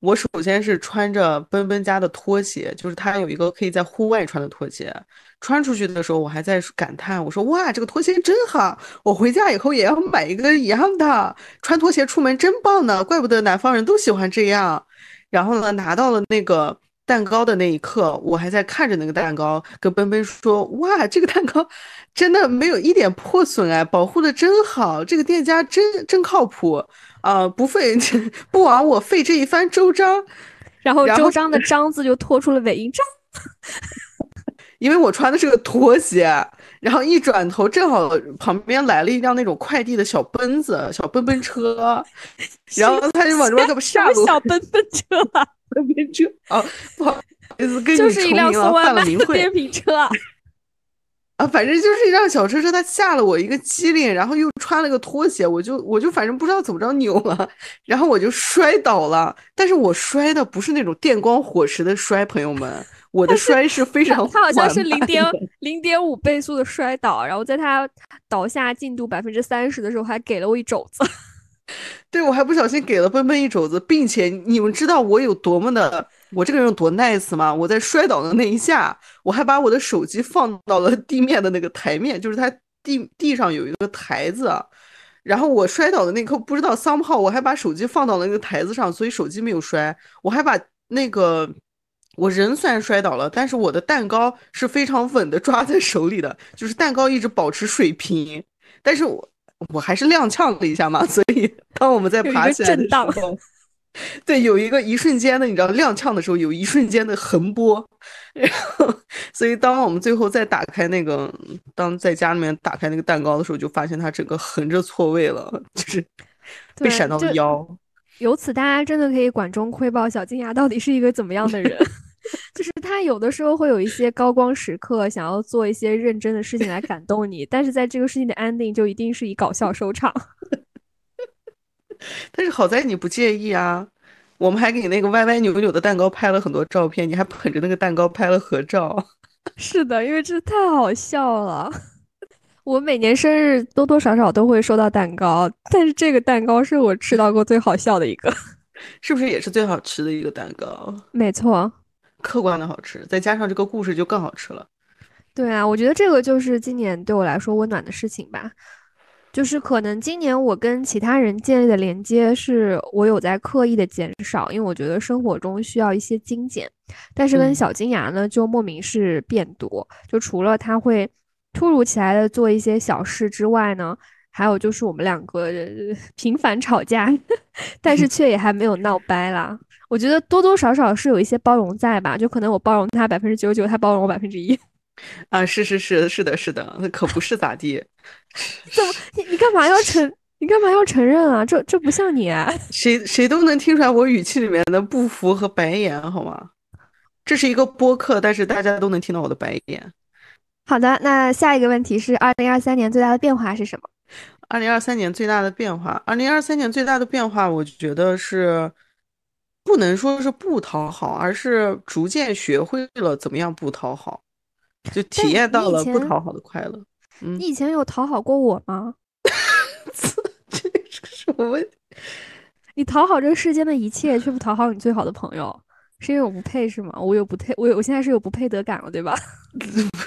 我首先是穿着奔奔家的拖鞋，就是它有一个可以在户外穿的拖鞋。穿出去的时候，我还在感叹，我说哇，这个拖鞋真好，我回家以后也要买一个一样的。穿拖鞋出门真棒呢，怪不得南方人都喜欢这样。然后呢，拿到了那个。蛋糕的那一刻，我还在看着那个蛋糕，跟奔奔说：“哇，这个蛋糕真的没有一点破损哎，保护的真好，这个店家真真靠谱啊，不费 [laughs] 不枉我费这一番周章。” [laughs] 然后周章的“章”字就拖出了尾音 [laughs] “章”，因为我穿的是个拖鞋，然后一转头，正好旁边来了一辆那种快递的小奔子、小奔奔车，然后他就往这边给我下路。小奔奔车啊！奔奔车啊，不好意思，跟你就是一辆送外卖的电瓶车 [laughs] 啊，反正就是一辆小车车，他吓了我一个机灵，然后又穿了个拖鞋，我就我就反正不知道怎么着扭了，然后我就摔倒了，但是我摔的不是那种电光火石的摔，朋友们，我的摔是非常他好像是零点零点五倍速的摔倒，然后在他倒下进度百分之三十的时候，还给了我一肘子。[laughs] 对，我还不小心给了奔奔一肘子，并且你们知道我有多么的，我这个人有多 nice 吗？我在摔倒的那一下，我还把我的手机放到了地面的那个台面，就是它地地上有一个台子，然后我摔倒的那刻，不知道 somehow 我还把手机放到了那个台子上，所以手机没有摔。我还把那个我人虽然摔倒了，但是我的蛋糕是非常稳的抓在手里的，就是蛋糕一直保持水平。但是我我还是踉跄了一下嘛，所以当我们在爬起来的时候。对，有一个一瞬间的，你知道踉跄的时候，有一瞬间的横波，然后，所以当我们最后再打开那个，当在家里面打开那个蛋糕的时候，就发现它整个横着错位了，就是被闪到了腰。由此，大家真的可以管中窥豹小金牙到底是一个怎么样的人，就是他有的时候会有一些高光时刻，想要做一些认真的事情来感动你，但是在这个事情的 ending，就一定是以搞笑收场。[laughs] 但是好在你不介意啊，我们还给那个歪歪扭扭的蛋糕拍了很多照片，你还捧着那个蛋糕拍了合照。[laughs] 是的，因为这太好笑了。我每年生日多多少少都会收到蛋糕，但是这个蛋糕是我吃到过最好笑的一个。[laughs] 是不是也是最好吃的一个蛋糕？没错，客观的好吃，再加上这个故事就更好吃了。对啊，我觉得这个就是今年对我来说温暖的事情吧。就是可能今年我跟其他人建立的连接，是我有在刻意的减少，因为我觉得生活中需要一些精简。但是跟小金牙呢，就莫名是变多。就除了他会突如其来的做一些小事之外呢，还有就是我们两个 [laughs] 频繁吵架，[laughs] 但是却也还没有闹掰啦。我觉得多多少少是有一些包容在吧？就可能我包容他百分之九十九，他包容我百分之一。[laughs] 啊，是是是是的，是的，那可不是咋地。[laughs] 怎么你你干嘛要承你干嘛要承认啊？这这不像你，啊 [laughs] 谁谁都能听出来我语气里面的不服和白眼，好吗？这是一个播客，但是大家都能听到我的白眼。好的，那下一个问题是：二零二三年最大的变化是什么？二零二三年最大的变化，二零二三年最大的变化，我觉得是不能说是不讨好，而是逐渐学会了怎么样不讨好。就体验到了不讨好的快乐。你以前有讨好过我吗？[laughs] 这是什么问题？你讨好这个世间的一切，却不讨好你最好的朋友，是因为我不配是吗？我有不配，我有，我现在是有不配得感了，对吧？[laughs]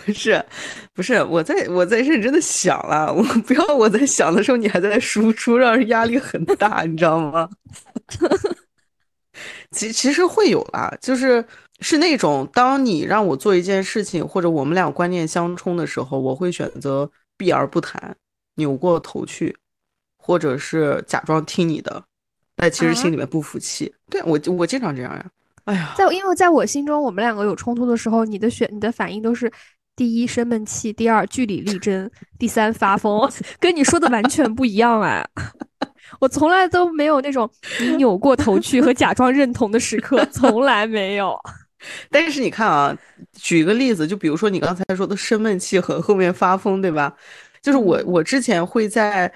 不是，不是，我在我在认真的想了，我不要我在想的时候，你还在输出，让人压力很大，你知道吗？[laughs] 其其实会有啦，就是。是那种，当你让我做一件事情，或者我们俩观念相冲的时候，我会选择避而不谈，扭过头去，或者是假装听你的，但其实心里面不服气。对我，我经常这样呀。哎呀，在因为在我心中，我们两个有冲突的时候，你的选你的反应都是第一生闷气，第二据理力争，第三发疯，[laughs] 跟你说的完全不一样哎。我从来都没有那种 [laughs] 你扭过头去和假装认同的时刻，从来没有。[laughs] 但是你看啊，举一个例子，就比如说你刚才说的生闷气和后面发疯，对吧？就是我我之前会在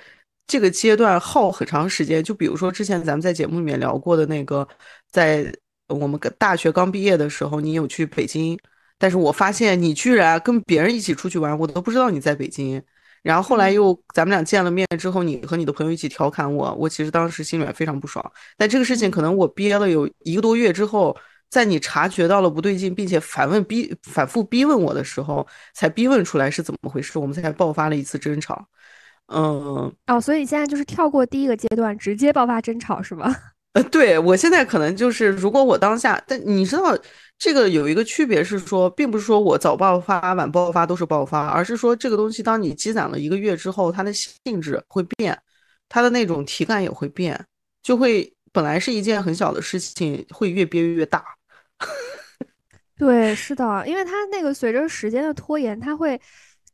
这个阶段耗很长时间，就比如说之前咱们在节目里面聊过的那个，在我们大学刚毕业的时候，你有去北京，但是我发现你居然跟别人一起出去玩，我都不知道你在北京。然后后来又咱们俩见了面之后，你和你的朋友一起调侃我，我其实当时心里面非常不爽。但这个事情可能我憋了有一个多月之后。在你察觉到了不对劲，并且反问逼、反复逼问我的时候，才逼问出来是怎么回事，我们才爆发了一次争吵。嗯，哦，所以现在就是跳过第一个阶段，直接爆发争吵是吧？对我现在可能就是，如果我当下，但你知道这个有一个区别是说，并不是说我早爆发、晚爆发都是爆发，而是说这个东西当你积攒了一个月之后，它的性质会变，它的那种体感也会变，就会本来是一件很小的事情，会越憋越大。[laughs] 对，是的，因为它那个随着时间的拖延，它会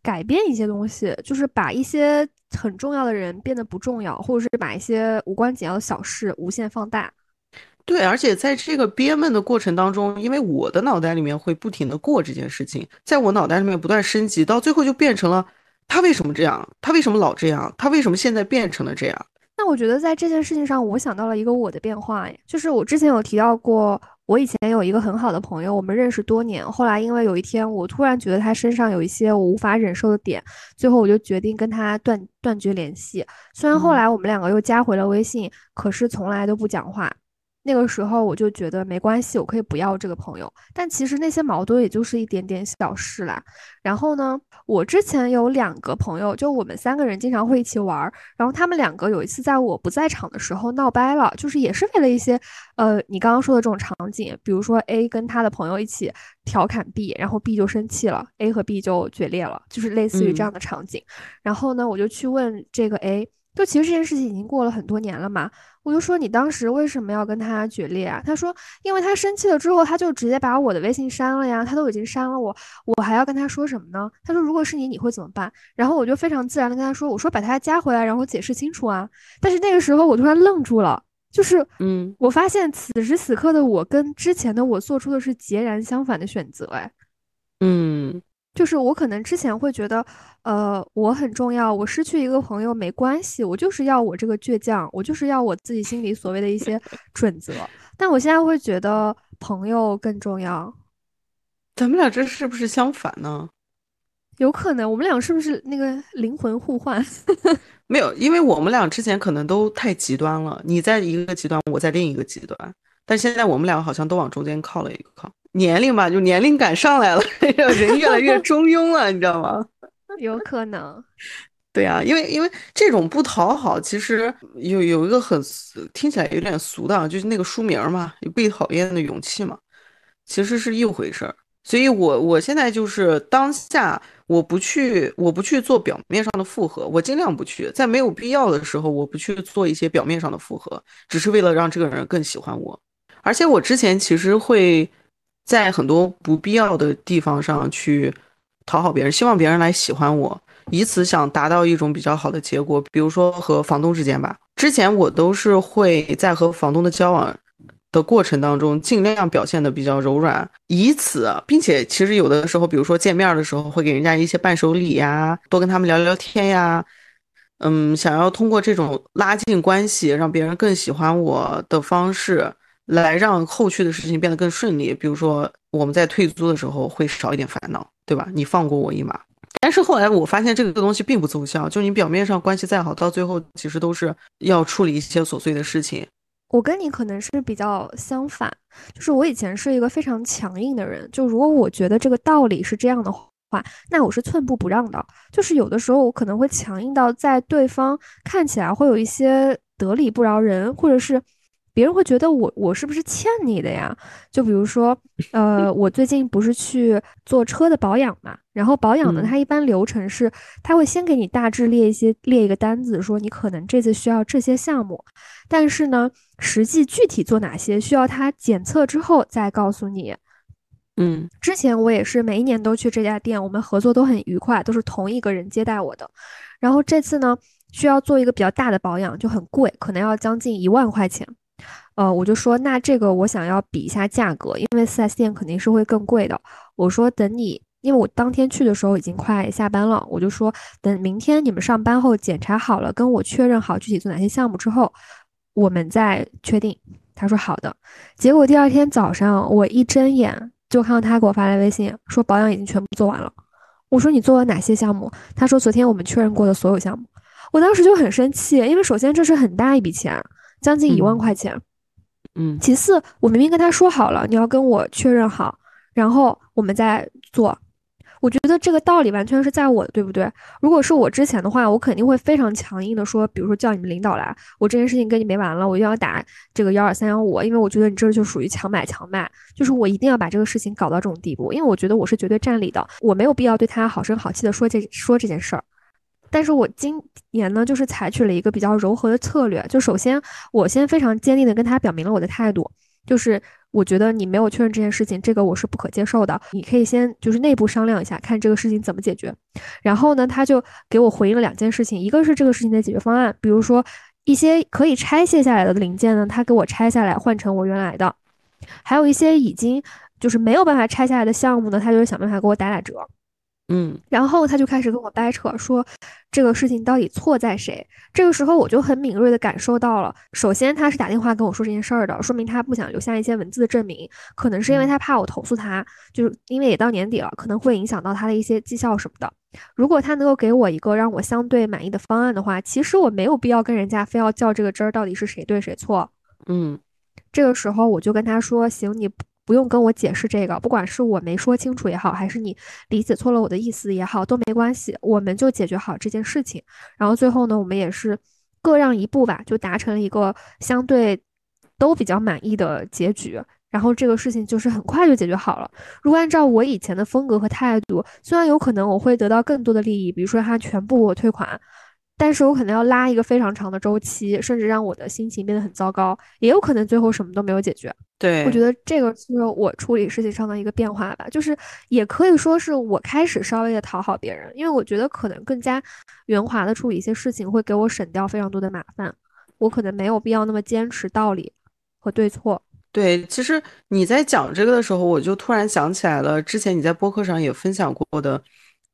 改变一些东西，就是把一些很重要的人变得不重要，或者是把一些无关紧要的小事无限放大。对，而且在这个憋闷的过程当中，因为我的脑袋里面会不停的过这件事情，在我脑袋里面不断升级，到最后就变成了他为什么这样？他为什么老这样？他为什么现在变成了这样？那我觉得在这件事情上，我想到了一个我的变化，就是我之前有提到过。我以前有一个很好的朋友，我们认识多年。后来因为有一天，我突然觉得他身上有一些我无法忍受的点，最后我就决定跟他断断绝联系。虽然后来我们两个又加回了微信，可是从来都不讲话。那个时候我就觉得没关系，我可以不要这个朋友。但其实那些矛盾也就是一点点小事啦。然后呢，我之前有两个朋友，就我们三个人经常会一起玩儿。然后他们两个有一次在我不在场的时候闹掰了，就是也是为了一些呃你刚刚说的这种场景，比如说 A 跟他的朋友一起调侃 B，然后 B 就生气了，A 和 B 就决裂了，就是类似于这样的场景。然后呢，我就去问这个 A，就其实这件事情已经过了很多年了嘛。我就说你当时为什么要跟他决裂啊？他说，因为他生气了之后，他就直接把我的微信删了呀。他都已经删了我，我还要跟他说什么呢？他说，如果是你，你会怎么办？然后我就非常自然的跟他说，我说把他加回来，然后解释清楚啊。但是那个时候我突然愣住了，就是，嗯，我发现此时此刻的我跟之前的我做出的是截然相反的选择，哎，嗯。就是我可能之前会觉得，呃，我很重要，我失去一个朋友没关系，我就是要我这个倔强，我就是要我自己心里所谓的一些 [laughs] 准则。但我现在会觉得朋友更重要。咱们俩这是不是相反呢？有可能，我们俩是不是那个灵魂互换？[laughs] 没有，因为我们俩之前可能都太极端了，你在一个极端，我在另一个极端，但现在我们俩好像都往中间靠了一个靠。年龄吧，就年龄感上来了，[laughs] 人越来越中庸了，你知道吗？[laughs] 有可能。[laughs] 对啊，因为因为这种不讨好，其实有有一个很听起来有点俗的，就是那个书名嘛，有被讨厌的勇气嘛，其实是一回事儿。所以我我现在就是当下，我不去我不去做表面上的复合，我尽量不去，在没有必要的时候，我不去做一些表面上的复合，只是为了让这个人更喜欢我。而且我之前其实会。在很多不必要的地方上去讨好别人，希望别人来喜欢我，以此想达到一种比较好的结果。比如说和房东之间吧，之前我都是会在和房东的交往的过程当中，尽量表现的比较柔软，以此，并且其实有的时候，比如说见面的时候，会给人家一些伴手礼呀，多跟他们聊聊天呀，嗯，想要通过这种拉近关系，让别人更喜欢我的方式。来让后续的事情变得更顺利，比如说我们在退租的时候会少一点烦恼，对吧？你放过我一马。但是后来我发现这个东西并不奏效，就你表面上关系再好，到最后其实都是要处理一些琐碎的事情。我跟你可能是比较相反，就是我以前是一个非常强硬的人，就如果我觉得这个道理是这样的话，那我是寸步不让的。就是有的时候我可能会强硬到在对方看起来会有一些得理不饶人，或者是。别人会觉得我我是不是欠你的呀？就比如说，呃，我最近不是去做车的保养嘛，然后保养呢，它一般流程是，他会先给你大致列一些列一个单子，说你可能这次需要这些项目，但是呢，实际具体做哪些需要他检测之后再告诉你。嗯，之前我也是每一年都去这家店，我们合作都很愉快，都是同一个人接待我的。然后这次呢，需要做一个比较大的保养，就很贵，可能要将近一万块钱。呃，我就说那这个我想要比一下价格，因为四 S 店肯定是会更贵的。我说等你，因为我当天去的时候已经快下班了，我就说等明天你们上班后检查好了，跟我确认好具体做哪些项目之后，我们再确定。他说好的。结果第二天早上我一睁眼就看到他给我发来微信，说保养已经全部做完了。我说你做了哪些项目？他说昨天我们确认过的所有项目。我当时就很生气，因为首先这是很大一笔钱，将近一万块钱。嗯，其次，我明明跟他说好了，你要跟我确认好，然后我们再做。我觉得这个道理完全是在我的，对不对？如果是我之前的话，我肯定会非常强硬的说，比如说叫你们领导来，我这件事情跟你没完了，我就要打这个幺二三幺五，因为我觉得你这就属于强买强卖，就是我一定要把这个事情搞到这种地步，因为我觉得我是绝对占理的，我没有必要对他好声好气的说这说这件事儿。但是我今年呢，就是采取了一个比较柔和的策略。就首先，我先非常坚定的跟他表明了我的态度，就是我觉得你没有确认这件事情，这个我是不可接受的。你可以先就是内部商量一下，看这个事情怎么解决。然后呢，他就给我回应了两件事情，一个是这个事情的解决方案，比如说一些可以拆卸下来的零件呢，他给我拆下来换成我原来的；还有一些已经就是没有办法拆下来的项目呢，他就是想办法给我打打折。嗯，然后他就开始跟我掰扯，说这个事情到底错在谁？这个时候我就很敏锐的感受到了，首先他是打电话跟我说这件事儿的，说明他不想留下一些文字的证明，可能是因为他怕我投诉他，就是因为也到年底了，可能会影响到他的一些绩效什么的。如果他能够给我一个让我相对满意的方案的话，其实我没有必要跟人家非要较这个真儿，到底是谁对谁错。嗯。这个时候我就跟他说：“行，你不用跟我解释这个，不管是我没说清楚也好，还是你理解错了我的意思也好，都没关系，我们就解决好这件事情。然后最后呢，我们也是各让一步吧，就达成了一个相对都比较满意的结局。”然后这个事情就是很快就解决好了。如果按照我以前的风格和态度，虽然有可能我会得到更多的利益，比如说他全部给我退款，但是我可能要拉一个非常长的周期，甚至让我的心情变得很糟糕，也有可能最后什么都没有解决。对，我觉得这个是我处理事情上的一个变化吧，就是也可以说是我开始稍微的讨好别人，因为我觉得可能更加圆滑的处理一些事情会给我省掉非常多的麻烦，我可能没有必要那么坚持道理和对错。对，其实你在讲这个的时候，我就突然想起来了，之前你在播客上也分享过的，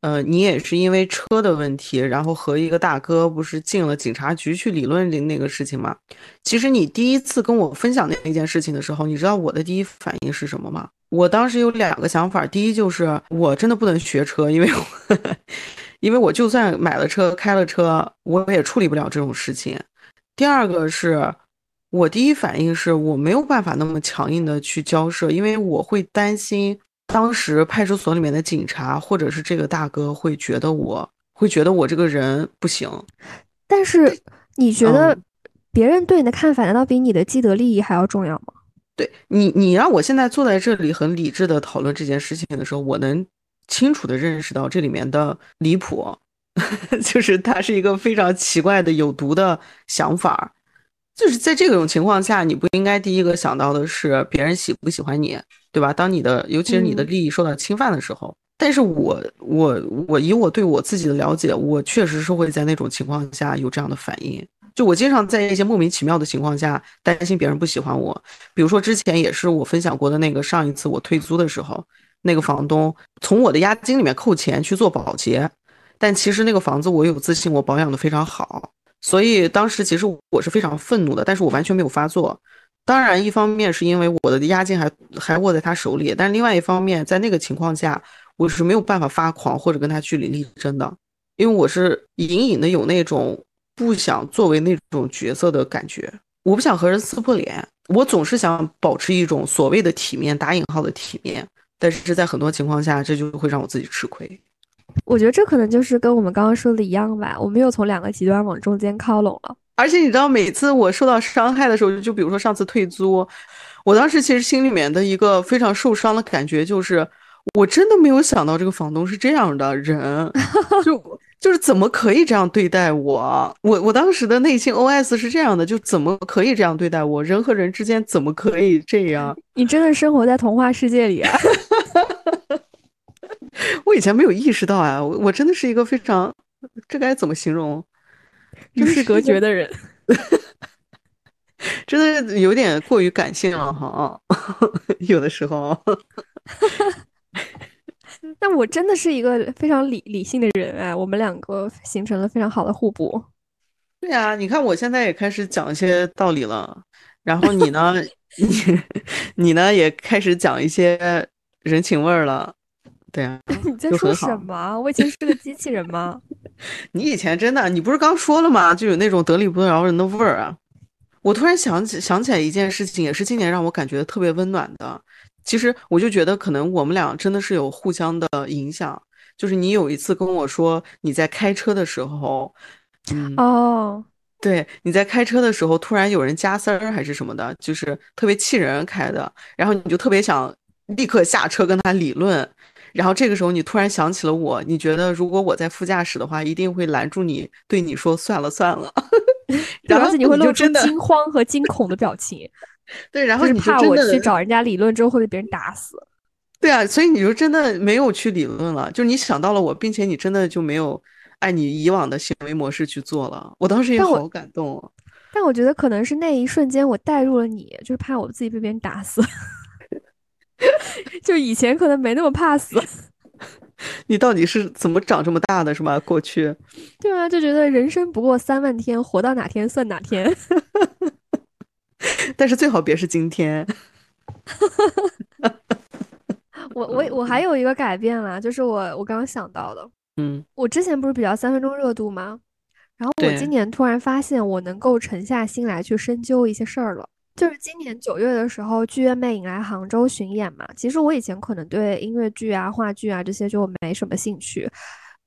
呃，你也是因为车的问题，然后和一个大哥不是进了警察局去理论的那个事情吗？其实你第一次跟我分享那那件事情的时候，你知道我的第一反应是什么吗？我当时有两个想法，第一就是我真的不能学车，因为 [laughs] 因为我就算买了车开了车，我也处理不了这种事情。第二个是。我第一反应是我没有办法那么强硬的去交涉，因为我会担心当时派出所里面的警察或者是这个大哥会觉得我会觉得我这个人不行。但是你觉得别人对你的看法难道比你的既得利益还要重要吗？对你，你让我现在坐在这里很理智的讨论这件事情的时候，我能清楚的认识到这里面的离谱，[laughs] 就是它是一个非常奇怪的有毒的想法。就是在这种情况下，你不应该第一个想到的是别人喜不喜欢你，对吧？当你的尤其是你的利益受到侵犯的时候，但是我我我以我对我自己的了解，我确实是会在那种情况下有这样的反应。就我经常在一些莫名其妙的情况下担心别人不喜欢我，比如说之前也是我分享过的那个上一次我退租的时候，那个房东从我的押金里面扣钱去做保洁，但其实那个房子我有自信，我保养的非常好。所以当时其实我是非常愤怒的，但是我完全没有发作。当然，一方面是因为我的押金还还握在他手里，但另外一方面，在那个情况下，我是没有办法发狂或者跟他据理力争的，因为我是隐隐的有那种不想作为那种角色的感觉，我不想和人撕破脸，我总是想保持一种所谓的体面（打引号的体面），但是在很多情况下，这就会让我自己吃亏。我觉得这可能就是跟我们刚刚说的一样吧，我们又从两个极端往中间靠拢了。而且你知道，每次我受到伤害的时候，就比如说上次退租，我当时其实心里面的一个非常受伤的感觉就是，我真的没有想到这个房东是这样的人，就 [laughs] 就是怎么可以这样对待我？我我当时的内心 OS 是这样的，就怎么可以这样对待我？人和人之间怎么可以这样？你真的生活在童话世界里啊！[laughs] 我以前没有意识到啊，我我真的是一个非常，这该怎么形容？与世隔绝的人，真的有点过于感性了哈，[laughs] 有的时候。但我真的是一个非常理理性的人哎，我们两个形成了非常好的互补。对啊，你看我现在也开始讲一些道理了，然后你呢，[laughs] 你你呢也开始讲一些人情味儿了。对啊，[laughs] 你在说什么？我以前是个机器人吗？[laughs] 你以前真的，你不是刚说了吗？就有那种得理不饶人的味儿啊！我突然想起想起来一件事情，也是今年让我感觉特别温暖的。其实我就觉得，可能我们俩真的是有互相的影响。就是你有一次跟我说，你在开车的时候，嗯，哦，对，你在开车的时候，突然有人加塞儿还是什么的，就是特别气人开的，然后你就特别想立刻下车跟他理论。然后这个时候，你突然想起了我，你觉得如果我在副驾驶的话，一定会拦住你，对你说算了算了。[laughs] 然后你会露出惊慌和惊恐的表情。对，然后你怕我去找人家理论之后会被别人打死。[laughs] 对啊，所以你就真的没有去理论了，就你想到了我，并且你真的就没有按你以往的行为模式去做了。我当时也好感动啊。但我觉得可能是那一瞬间我带入了你，就是怕我自己被别人打死。[laughs] 就以前可能没那么怕死，[laughs] 你到底是怎么长这么大的，是吧？过去，对啊，就觉得人生不过三万天，活到哪天算哪天。[laughs] 但是最好别是今天。我我我还有一个改变了，就是我我刚刚想到的，嗯，我之前不是比较三分钟热度吗？然后我今年突然发现，我能够沉下心来去深究一些事儿了。就是今年九月的时候，剧院魅影来杭州巡演嘛。其实我以前可能对音乐剧啊、话剧啊这些就没什么兴趣，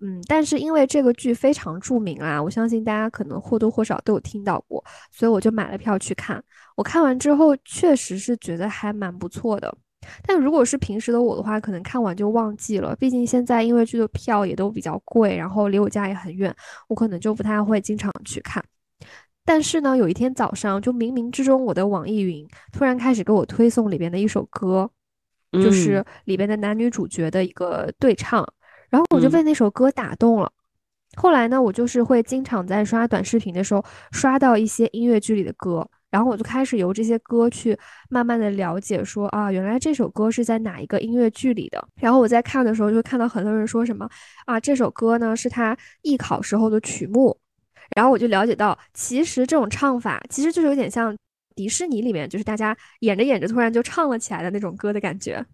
嗯，但是因为这个剧非常著名啊，我相信大家可能或多或少都有听到过，所以我就买了票去看。我看完之后，确实是觉得还蛮不错的。但如果是平时的我的话，可能看完就忘记了。毕竟现在音乐剧的票也都比较贵，然后离我家也很远，我可能就不太会经常去看。但是呢，有一天早上，就冥冥之中，我的网易云突然开始给我推送里边的一首歌，就是里边的男女主角的一个对唱，然后我就被那首歌打动了。后来呢，我就是会经常在刷短视频的时候刷到一些音乐剧里的歌，然后我就开始由这些歌去慢慢的了解，说啊，原来这首歌是在哪一个音乐剧里的。然后我在看的时候就看到很多人说什么啊，这首歌呢是他艺考时候的曲目。然后我就了解到，其实这种唱法其实就是有点像迪士尼里面，就是大家演着演着突然就唱了起来的那种歌的感觉。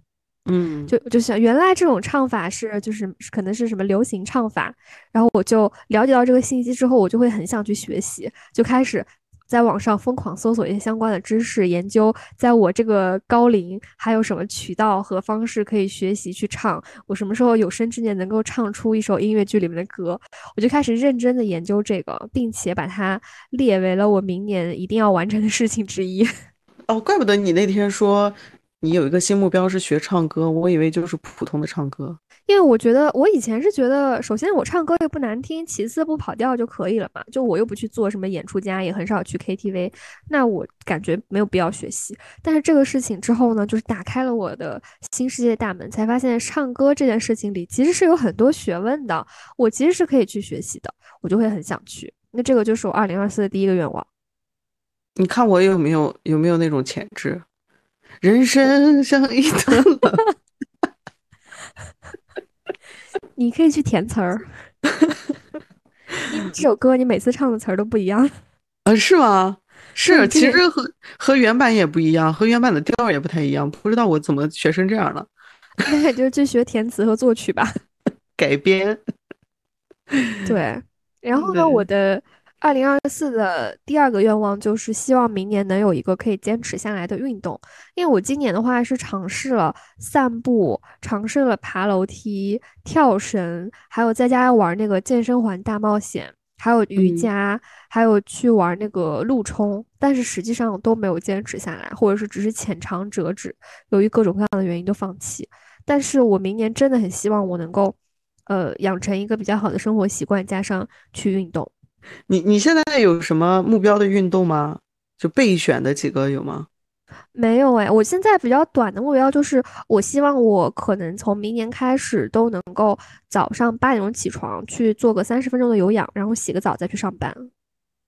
嗯，就就想原来这种唱法是就是可能是什么流行唱法。然后我就了解到这个信息之后，我就会很想去学习，就开始。在网上疯狂搜索一些相关的知识，研究在我这个高龄还有什么渠道和方式可以学习去唱。我什么时候有生之年能够唱出一首音乐剧里面的歌，我就开始认真的研究这个，并且把它列为了我明年一定要完成的事情之一。[laughs] 哦，怪不得你那天说你有一个新目标是学唱歌，我以为就是普通的唱歌。因为我觉得，我以前是觉得，首先我唱歌又不难听，其次不跑调就可以了嘛。就我又不去做什么演出家，也很少去 KTV，那我感觉没有必要学习。但是这个事情之后呢，就是打开了我的新世界大门，才发现唱歌这件事情里其实是有很多学问的，我其实是可以去学习的，我就会很想去。那这个就是我二零二四的第一个愿望。你看我有没有有没有那种潜质？人生像一 [laughs] 段。你可以去填词儿，[laughs] 这首歌你每次唱的词儿都不一样，啊，是吗？是，其实和和原版也不一样，和原版的调也不太一样。不知道我怎么学成这样了？[laughs] 那就去学填词和作曲吧，改编。对，然后呢，我的。二零二四的第二个愿望就是希望明年能有一个可以坚持下来的运动，因为我今年的话是尝试了散步，尝试了爬楼梯、跳绳，还有在家玩那个健身环大冒险，还有瑜伽，还有去玩那个路冲，但是实际上都没有坚持下来，或者是只是浅尝辄止，由于各种各样的原因都放弃。但是我明年真的很希望我能够，呃，养成一个比较好的生活习惯，加上去运动。你你现在有什么目标的运动吗？就备选的几个有吗？没有哎，我现在比较短的目标就是，我希望我可能从明年开始都能够早上八点钟起床去做个三十分钟的有氧，然后洗个澡再去上班。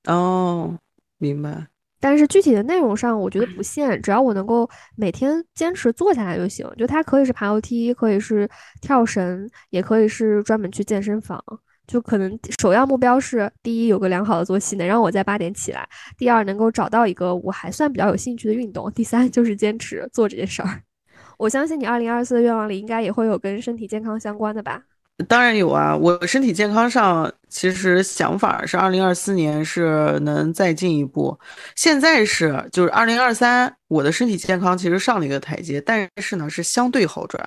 哦，明白。但是具体的内容上，我觉得不限，只要我能够每天坚持做下来就行。就它可以是爬楼梯，可以是跳绳，也可以是专门去健身房。就可能首要目标是：第一，有个良好的作息，能让我在八点起来；第二，能够找到一个我还算比较有兴趣的运动；第三，就是坚持做这件事儿。[laughs] 我相信你二零二四的愿望里应该也会有跟身体健康相关的吧？当然有啊！我身体健康上其实想法是二零二四年是能再进一步，现在是就是二零二三，我的身体健康其实上了一个台阶，但是呢是相对好转。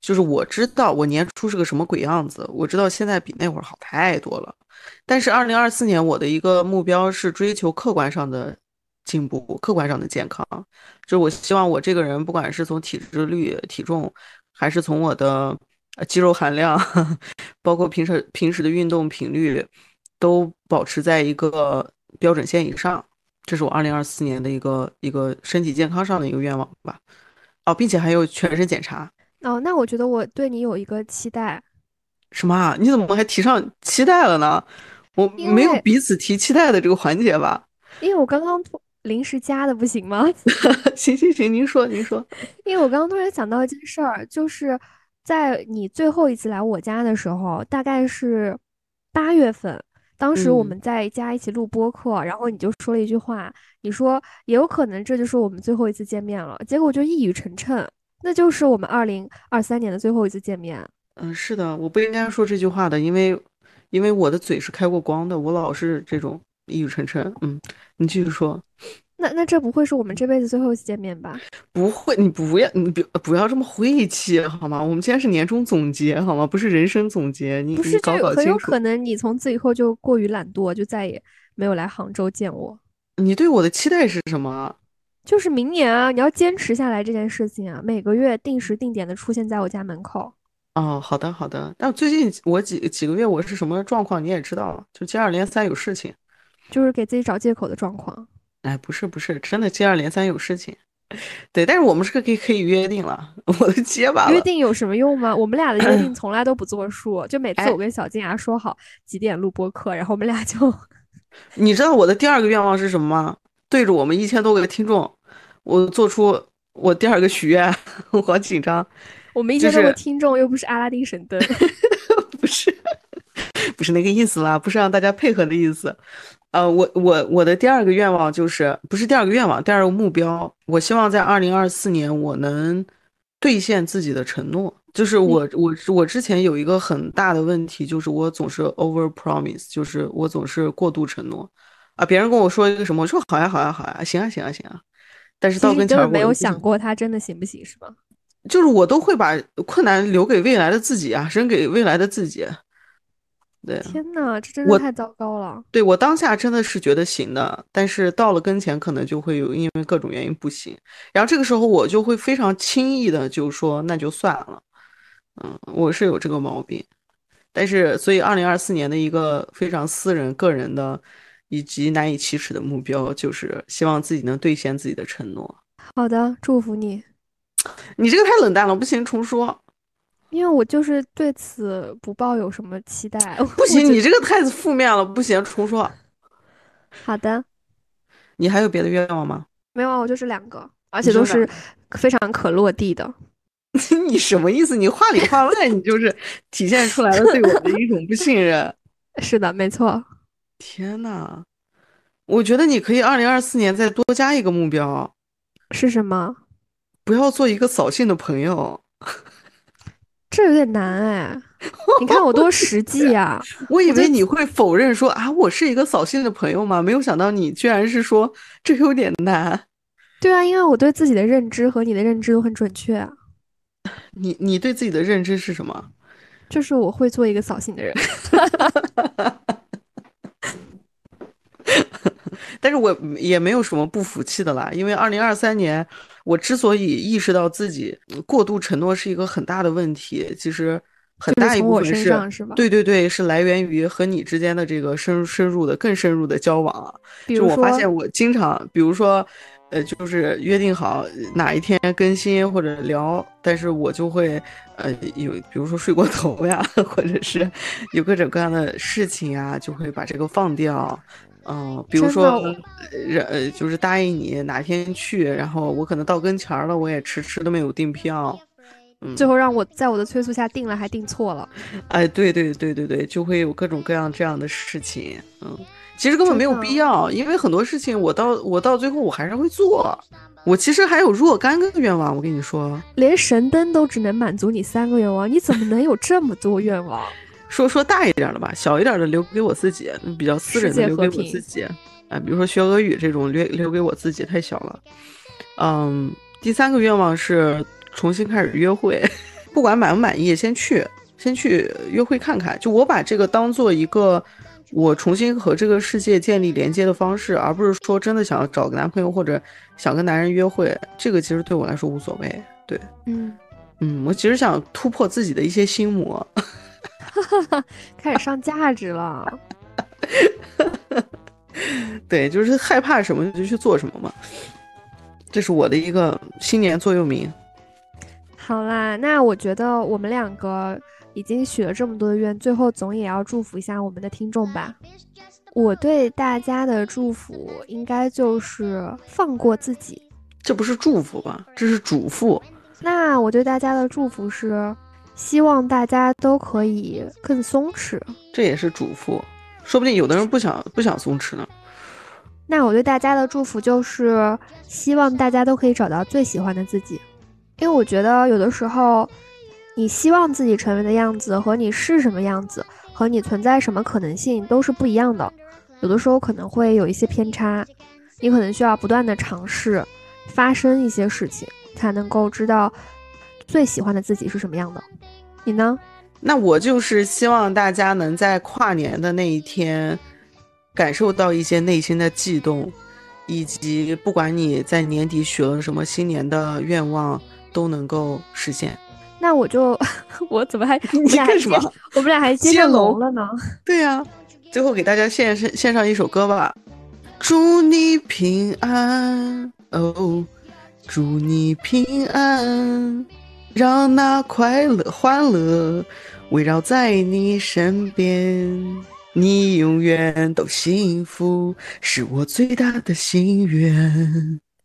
就是我知道我年初是个什么鬼样子，我知道现在比那会儿好太多了。但是二零二四年我的一个目标是追求客观上的进步，客观上的健康。就是我希望我这个人，不管是从体脂率、体重，还是从我的肌肉含量，[laughs] 包括平时平时的运动频率，都保持在一个标准线以上。这是我二零二四年的一个一个身体健康上的一个愿望吧。哦，并且还有全身检查。哦，那我觉得我对你有一个期待，什么啊？你怎么还提上期待了呢？我没有彼此提期待的这个环节吧？因为我刚刚临时加的，不行吗？[laughs] 行行行，您说您说。[laughs] 因为我刚刚突然想到一件事儿，就是在你最后一次来我家的时候，大概是八月份，当时我们在家一起录播客，然后你就说了一句话，你说也有可能这就是我们最后一次见面了，结果就一语成谶。那就是我们二零二三年的最后一次见面。嗯，是的，我不应该说这句话的，因为，因为我的嘴是开过光的，我老是这种一语成谶。嗯，你继续说。那那这不会是我们这辈子最后一次见面吧？不会，你不要你不不要这么晦气好吗？我们今天是年终总结好吗？不是人生总结。你不是搞搞很有可能你从此以后就过于懒惰，就再也没有来杭州见我。你对我的期待是什么？就是明年啊，你要坚持下来这件事情啊，每个月定时定点的出现在我家门口。哦，好的好的。但最近我几几个月我是什么状况你也知道，就接二连三有事情，就是给自己找借口的状况。哎，不是不是，真的接二连三有事情。对，但是我们是可以可以约定了，我都结巴了。约定有什么用吗？我们俩的约定 [clears throat] 从来都不作数，就每次我跟小金牙说好几点录播课，然后我们俩就。你知道我的第二个愿望是什么吗？对着我们一千多个听众，我做出我第二个许愿，[laughs] 我好紧张。我们一千多个听众又不是阿拉丁神灯，[laughs] 不是，不是那个意思啦，不是让大家配合的意思。呃，我我我的第二个愿望就是，不是第二个愿望，第二个目标，我希望在二零二四年我能兑现自己的承诺。就是我我我之前有一个很大的问题，就是我总是 over promise，就是我总是过度承诺啊。别人跟我说一个什么，我说好呀好呀好呀，行啊行啊行啊。但是到跟前儿，没有想过他真的行不行，是吧？就是我都会把困难留给未来的自己啊，扔给未来的自己。对，天哪，这真的太糟糕了。对我当下真的是觉得行的，但是到了跟前，可能就会有因为各种原因不行。然后这个时候我就会非常轻易的就说那就算了。嗯，我是有这个毛病。但是所以二零二四年的一个非常私人、个人的以及难以启齿的目标，就是希望自己能兑现自己的承诺。好的，祝福你。你这个太冷淡了，不行，重说。因为我就是对此不抱有什么期待。[laughs] 不行，你这个太负面了，不行，重说。好的。你还有别的愿望吗？没有啊，我就是两个，而且都是非常可落地的。[laughs] 你什么意思？你话里话外，你就是体现出来了对我的一种不信任。[laughs] 是的，没错。天呐，我觉得你可以二零二四年再多加一个目标。是什么？不要做一个扫兴的朋友。[laughs] 这有点难哎，[laughs] 你看我多实际啊！[laughs] 我以为你会否认说啊，我是一个扫兴的朋友吗？没有想到你居然是说这有点难。对啊，因为我对自己的认知和你的认知都很准确啊。你你对自己的认知是什么？就是我会做一个扫兴的人。[laughs] 但是我也没有什么不服气的啦，因为二零二三年。我之所以意识到自己过度承诺是一个很大的问题，其实很大一部分是，对对对，是来源于和你之间的这个深深入的、更深入的交往。就我发现，我经常，比如说，呃，就是约定好哪一天更新或者聊，但是我就会，呃，有比如说睡过头呀，[laughs] 或者是有各种各样的事情啊，就会把这个放掉。嗯，比如说，呃，就是答应你哪天去，然后我可能到跟前儿了，我也迟迟都没有订票，嗯，最后让我在我的催促下订了，还订错了。哎，对对对对对，就会有各种各样这样的事情。嗯，其实根本没有必要，因为很多事情我到我到最后我还是会做。我其实还有若干个愿望，我跟你说，连神灯都只能满足你三个愿望，你怎么能有这么多愿望？[laughs] 说说大一点的吧，小一点的留给我自己，比较私人的留给我自己。啊，比如说学俄语这种留留给我自己太小了。嗯，第三个愿望是重新开始约会，[laughs] 不管满不满意，先去先去约会看看。就我把这个当做一个我重新和这个世界建立连接的方式，而不是说真的想要找个男朋友或者想跟男人约会。这个其实对我来说无所谓。对，嗯嗯，我其实想突破自己的一些心魔。哈哈，开始上价值了。[laughs] 对，就是害怕什么就去做什么嘛。这是我的一个新年座右铭。好啦，那我觉得我们两个已经许了这么多的愿，最后总也要祝福一下我们的听众吧。我对大家的祝福应该就是放过自己。这不是祝福吧？这是嘱咐。那我对大家的祝福是。希望大家都可以更松弛，这也是嘱咐。说不定有的人不想不想松弛呢。那我对大家的祝福就是，希望大家都可以找到最喜欢的自己。因为我觉得有的时候，你希望自己成为的样子和你是什么样子，和你存在什么可能性都是不一样的。有的时候可能会有一些偏差。你可能需要不断的尝试，发生一些事情，才能够知道最喜欢的自己是什么样的。你呢？那我就是希望大家能在跨年的那一天，感受到一些内心的悸动，以及不管你在年底许了什么新年的愿望，都能够实现。那我就，[laughs] 我怎么还你干什么？我们俩还接龙了呢？对呀，最后给大家献献献上一首歌吧。祝你平安哦，祝你平安，让那快乐欢乐围绕在你身边，你永远都幸福，是我最大的心愿。